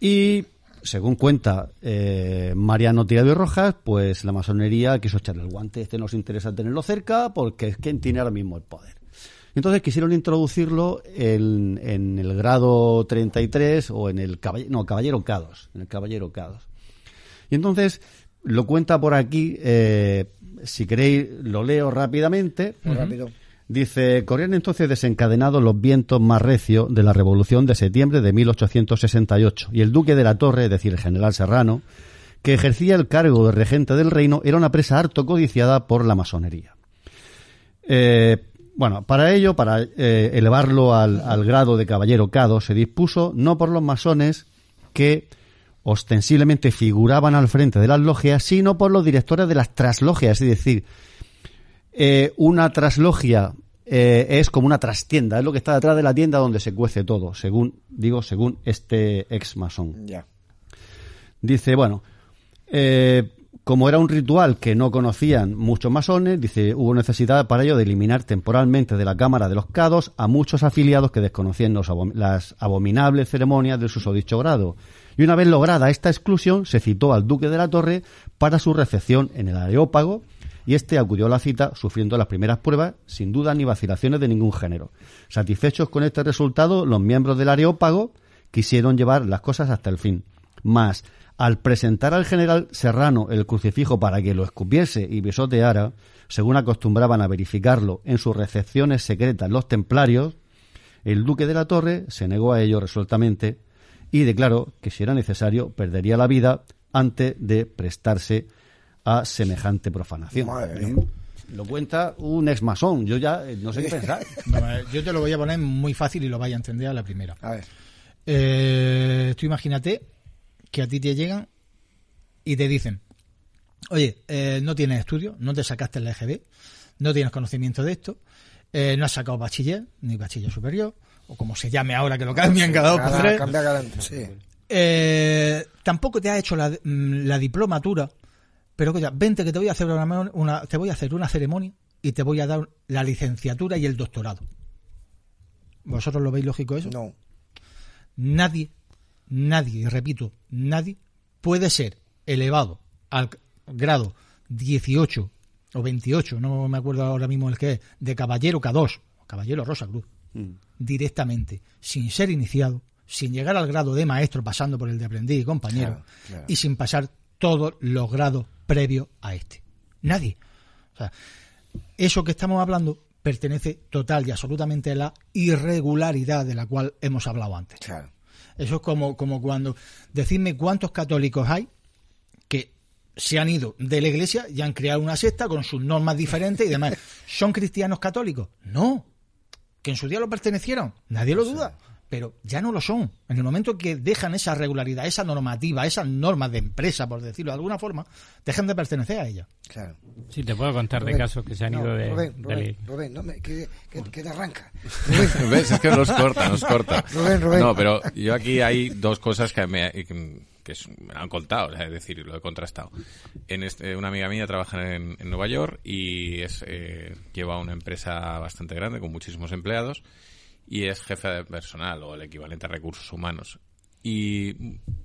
Y según cuenta eh, Mariano Tirado y Rojas, pues la masonería quiso echarle el guante. Este nos interesa tenerlo cerca porque es quien tiene ahora mismo el poder. Entonces quisieron introducirlo en, el grado 33 o en el caballero, no, caballero K2, en el caballero K2. Y entonces lo cuenta por aquí, eh, si queréis lo leo rápidamente. Muy rápido. Dice, corrían entonces desencadenados los vientos más recios de la Revolución de septiembre de 1868 y el duque de la Torre, es decir, el general Serrano, que ejercía el cargo de regente del reino, era una presa harto codiciada por la masonería. Eh, bueno, para ello, para eh, elevarlo al, al, grado de caballero cado, se dispuso no por los masones que ostensiblemente figuraban al frente de las logias, sino por los directores de las traslogias, es decir, eh, una traslogia eh, es como una trastienda, es lo que está detrás de la tienda donde se cuece todo, según, digo, según este ex masón. Ya. Dice, bueno, eh, como era un ritual que no conocían muchos masones, dice, hubo necesidad para ello de eliminar temporalmente de la Cámara de los Cados a muchos afiliados que desconocían los las abominables ceremonias del susodicho grado. Y una vez lograda esta exclusión, se citó al duque de la Torre para su recepción en el Areópago, y este acudió a la cita sufriendo las primeras pruebas sin duda ni vacilaciones de ningún género. Satisfechos con este resultado, los miembros del Areópago quisieron llevar las cosas hasta el fin. Mas, al presentar al general Serrano el crucifijo para que lo escupiese y besoteara, según acostumbraban a verificarlo en sus recepciones secretas los templarios, el duque de la Torre se negó a ello resueltamente y declaró que si era necesario perdería la vida antes de prestarse a semejante profanación. Lo cuenta un ex masón. Yo ya eh, no sé qué pensar. yo te lo voy a poner muy fácil y lo vaya a entender a la primera. A ver. Eh, tú imagínate que a ti te llegan y te dicen, oye, eh, no tienes estudio, no te sacaste el EGB, no tienes conocimiento de esto, eh, no has sacado bachiller, ni bachiller superior, o como se llame ahora que lo cambian cada dos por tres. Cambia cada sí. Eh, tampoco te has hecho la, mm, la diplomatura pero ya, vente que te voy a hacer una, una, te voy a hacer una ceremonia y te voy a dar la licenciatura y el doctorado. ¿Vosotros lo veis lógico eso? No. Nadie, nadie, y repito, nadie puede ser elevado al grado 18 o 28, no me acuerdo ahora mismo el que es, de caballero K2, caballero Rosa Cruz, mm. directamente, sin ser iniciado, sin llegar al grado de maestro pasando por el de aprendiz y compañero, claro, claro. y sin pasar todos los grados previo a este. Nadie. O sea, eso que estamos hablando pertenece total y absolutamente a la irregularidad de la cual hemos hablado antes. Claro. Eso es como, como cuando decidme cuántos católicos hay que se han ido de la iglesia y han creado una secta con sus normas diferentes y demás. ¿Son cristianos católicos? No. ¿Que en su día lo pertenecieron? Nadie lo duda pero ya no lo son. En el momento que dejan esa regularidad, esa normativa, esas normas de empresa, por decirlo de alguna forma, dejan de pertenecer a ella. Claro. Sí, te puedo contar de casos que se han no, ido de... Rubén, Rubén, de... Rubén no me, que, que, que, te arranca. Rubén. ¿Ves? Es que nos corta, nos corta. Rubén, Rubén. No, pero yo aquí hay dos cosas que me, que me han contado, es decir, lo he contrastado. En este, una amiga mía trabaja en, en Nueva York y es, eh, lleva una empresa bastante grande con muchísimos empleados y es jefe de personal o el equivalente a recursos humanos. Y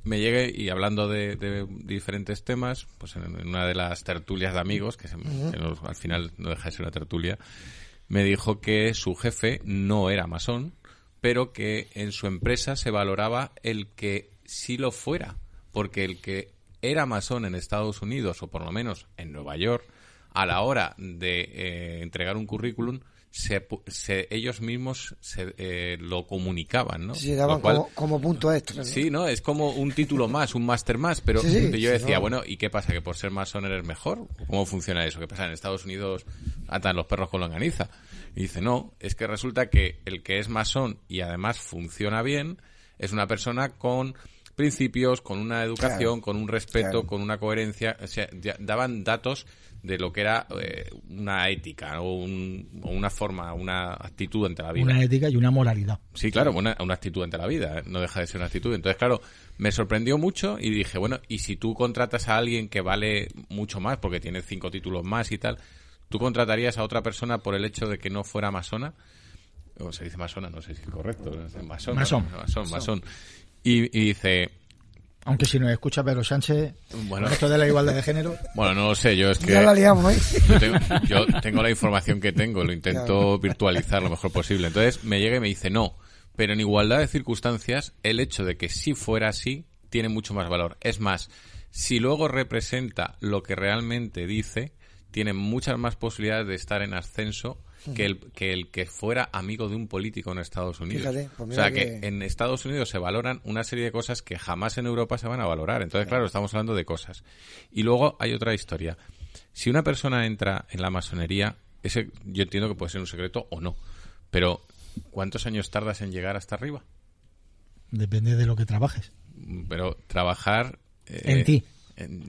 me llegué y hablando de, de diferentes temas, pues en, en, una de las tertulias de amigos, que, se, que no, al final no deja de ser una tertulia, me dijo que su jefe no era masón, pero que en su empresa se valoraba el que sí lo fuera, porque el que era masón en Estados Unidos, o por lo menos en Nueva York, a la hora de eh, entregar un currículum, se, se, ellos mismos se, eh, lo comunicaban, ¿no? Sí, daban cual, como, como, punto extra. ¿no? Sí, ¿no? Es como un título más, un máster más, pero sí, sí, yo decía, no. bueno, ¿y qué pasa? ¿Que por ser masón eres mejor? ¿Cómo funciona eso? ¿Qué pasa? En Estados Unidos atan los perros con longaniza. Y dice, no, es que resulta que el que es masón y además funciona bien es una persona con principios, con una educación, Claro, con un respeto, claro. con una coherencia. O sea, daban datos de lo que era eh, una ética o, un, o, una forma, una actitud ante la vida. Una ética y una moralidad. Sí, claro, una, una actitud ante la vida, ¿eh? no deja de ser una actitud. Entonces, claro, me sorprendió mucho y dije, bueno, y si tú contratas a alguien que vale mucho más porque tiene cinco títulos más y tal, ¿tú contratarías a otra persona por el hecho de que no fuera masona? O se dice masona, no sé si es correcto. Masón. Masón. Masón, masón. Y, y dice, Aunque si nos escucha Pedro Sánchez, bueno, esto de la igualdad de género. Bueno, no lo sé, yo es que. Ya la liamos, ¿eh? yo, tengo, la información que tengo, lo intento virtualizar lo mejor posible. Entonces me llega y me dice no. Pero en igualdad de circunstancias, el hecho de que si fuera así tiene mucho más valor. Es más, si luego representa lo que realmente dice, tiene muchas más posibilidades de estar en ascenso que el, que el que fuera amigo de un político en Estados Unidos. Pues o sea, que... en Estados Unidos se valoran una serie de cosas que jamás en Europa se van a valorar. Entonces, claro, estamos hablando de cosas. Y luego hay otra historia. Si una persona entra en la masonería, ese yo entiendo que puede ser un secreto o no. Pero, ¿cuántos años tardas en llegar hasta arriba? Depende de lo que trabajes. Pero trabajar... en eh, ti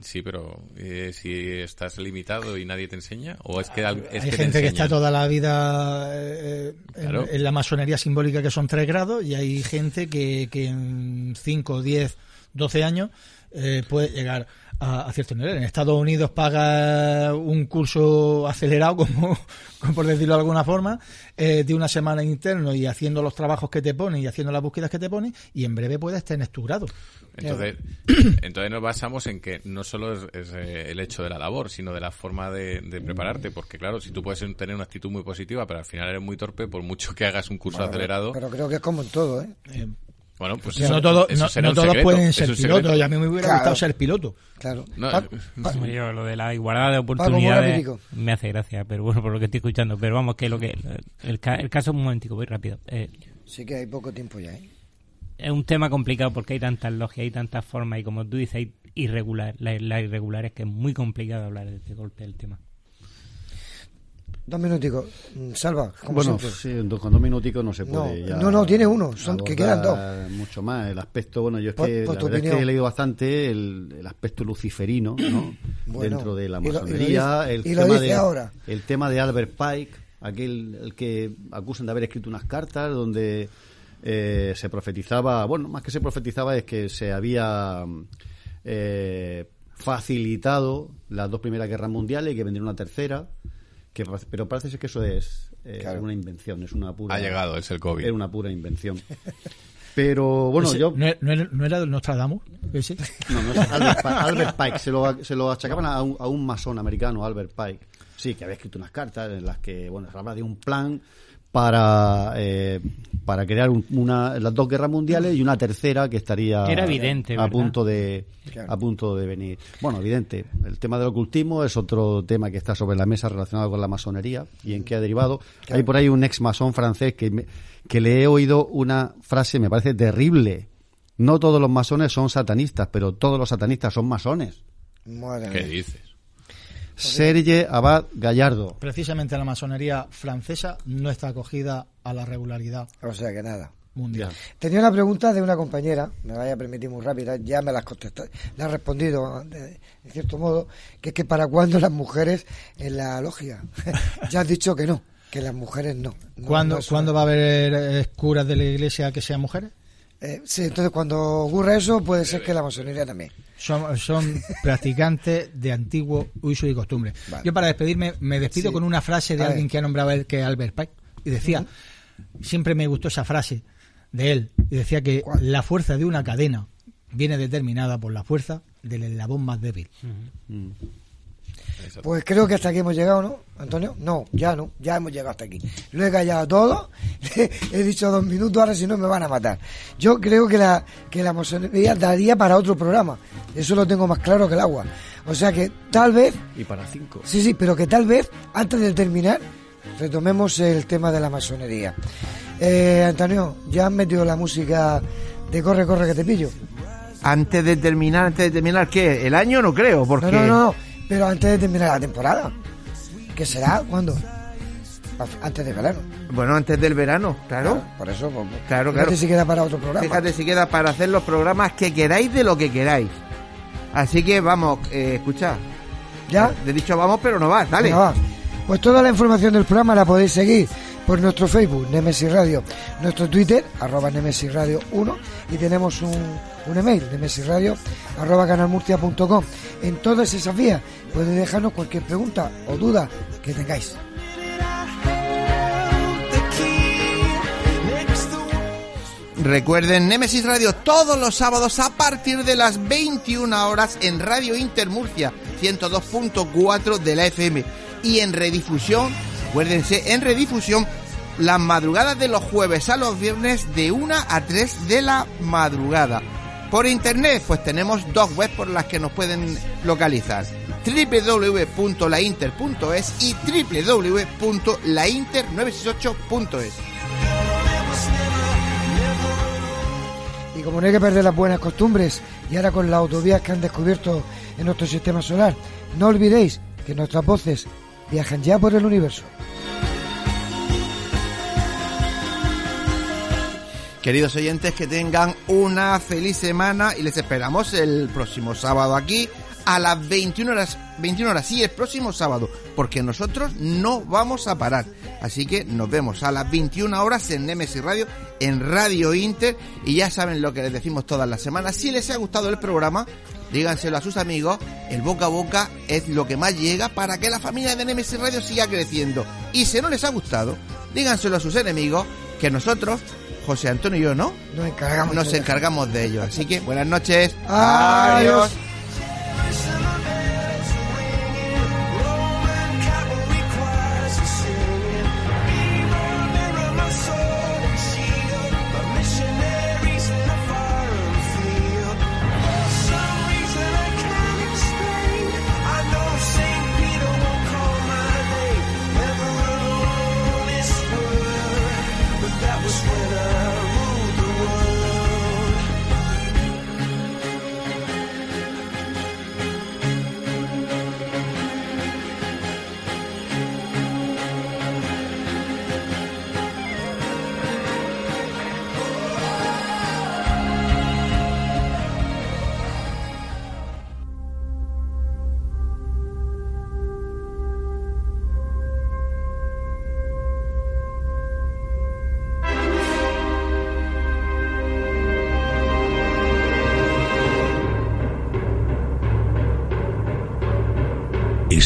sí, pero eh, si estás limitado y nadie te enseña, o es que es hay gente que está toda la vida eh, en, la masonería simbólica que son tres grados y hay gente que, que en 5, 10, 12 años eh, puede llegar a, cierto nivel. En Estados Unidos paga un curso acelerado, como, por decirlo de alguna forma, eh, de una semana interno y haciendo los trabajos que te ponen y haciendo las búsquedas que te ponen, y en breve puedes tener tu grado. Entonces, entonces nos basamos en que no solo es, eh, el hecho de la labor, sino de la forma de, prepararte, porque claro, si tú puedes tener una actitud muy positiva, pero al final eres muy torpe, por mucho que hagas un curso acelerado. Pero creo que es como en todo, ¿eh? eh bueno, pues no, todo, no, todos pueden ser pilotos, y a mí me hubiera gustado ser piloto. Claro. lo de la igualdad de oportunidades me hace gracia, pero bueno, por lo que estoy escuchando. Pero vamos, que lo que el, el caso es un momentico, voy rápido. Eh, sí que hay poco tiempo ya, ¿eh? Es un tema complicado porque hay tantas logias, hay tantas formas y como tú dices, hay irregular, la, la irregular es que es muy complicado hablar de este golpe del tema. Dos minuticos. Mm, Salva, Bueno, sí, con dos minuticos no se puede. No, no, tiene uno, son, que quedan dos. Mucho más. El aspecto, bueno, yo es que, la verdad es que he leído bastante el, aspecto luciferino, ¿no? Dentro de la masonería. el, tema de, ahora. el tema de Albert Pike, aquel el que acusan de haber escrito unas cartas donde eh, se profetizaba, bueno, más que se profetizaba es que se había eh, facilitado las dos primeras guerras mundiales y que vendría una tercera pero parece ser que eso es eh, una invención, es una pura... Ha llegado, es el COVID. Es una pura invención. Pero bueno, yo... ¿No, era, ¿No era Nostradamus? ¿Ese? No, no es Albert, Pike. Se lo, se lo achacaban a un, a un masón americano, Albert Pike. Sí, que había escrito unas cartas en las que, bueno, se habla de un plan para, eh, para crear una, las dos guerras mundiales y una tercera que estaría Era evidente, a punto de a punto de venir. Bueno, evidente. El tema del ocultismo es otro tema que está sobre la mesa relacionado con la masonería y en qué ha derivado. Hay por ahí un ex masón francés que, que le he oído una frase, me parece terrible. No todos los masones son satanistas, pero todos los satanistas son masones. ¿Qué dices? Serge Abad Gallardo. Precisamente la masonería francesa no está acogida a la regularidad. O sea que nada. Mundial. Tenía una pregunta de una compañera, me vaya a permitir muy rápida, ya me la has contestado, le ha respondido de, cierto modo, que es que para cuándo las mujeres en la logia. ya has dicho que no, que las mujeres no. ¿Cuándo, ¿Cuándo va a haber eh, curas de la iglesia que sean mujeres? Eh, sí, entonces cuando ocurra eso puede ser que la masonería también. Son, son practicantes de antiguo uso y costumbre. Yo para despedirme me despido con una frase de alguien que ha nombrado él, que es Albert Pike, y decía, siempre me gustó esa frase de él, y decía que la fuerza de una cadena viene determinada por la fuerza del eslabón más débil. Pues creo que hasta aquí hemos llegado, ¿no, Antonio? No, ya no, ya hemos llegado hasta aquí. Lo he callado todo, he dicho dos minutos, ahora si no me van a matar. Yo creo que la, que la masonería daría para otro programa, eso lo tengo más claro que el agua. O sea que tal vez... Y para cinco. Sí, sí, pero que tal vez, antes de terminar, retomemos el tema de la masonería. Eh, Antonio, ¿ya han metido la música de Corre, corre, que te pillo? Antes de terminar, antes de terminar, ¿qué? ¿El año? No creo, porque... No, no, no pero antes de terminar la temporada. ¿Qué será? ¿Cuándo? Antes del verano. Bueno, antes del verano, claro. por eso, pues, pues, claro, claro. Fíjate si queda para otro programa. Fíjate si queda para hacer los programas que queráis de lo que queráis. Así que vamos, eh, escucha. ¿Ya? De dicho vamos, pero no vas, dale. Pues toda la información del programa la podéis seguir por nuestro Facebook, Nemesis Radio, nuestro Twitter, arroba Nemesis Radio 1, y tenemos un, un email, Radio arroba canalmurcia.com. En todas esas vías podéis dejarnos cualquier pregunta o duda que tengáis. Recuerden Nemesis Radio todos los sábados a partir de las 21 horas en Radio Intermurcia 102.4 de la FM y en redifusión, acuérdense, en redifusión las madrugadas de los jueves a los viernes de 1 a 3 de la madrugada. Por internet, pues tenemos dos webs por las que nos pueden localizar www.lainter.es y www.lainter968.es. Y como no hay que perder las buenas costumbres, y ahora con las autovías que han descubierto en nuestro sistema solar, no olvidéis que nuestras voces viajan ya por el universo. Queridos oyentes, que tengan una feliz semana y les esperamos el próximo sábado aquí a las 21 horas, 21 horas, sí, el próximo sábado, porque nosotros no vamos a parar. Así que nos vemos a las 21 horas en Nemesis Radio, en Radio Inter, y ya saben lo que les decimos todas las semanas. Si les ha gustado el programa, díganselo a sus amigos, el boca a boca es lo que más llega para que la familia de Nemesis Radio siga creciendo. Y si no les ha gustado, díganselo a sus enemigos, que nosotros José Antonio y yo, ¿no? Nos encargamos, Nos encargamos de ello. Así que buenas noches. Adiós.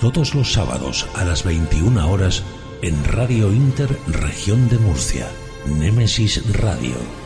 todos los sábados a las 21 horas en Radio Inter Región de Murcia, Némesis Radio.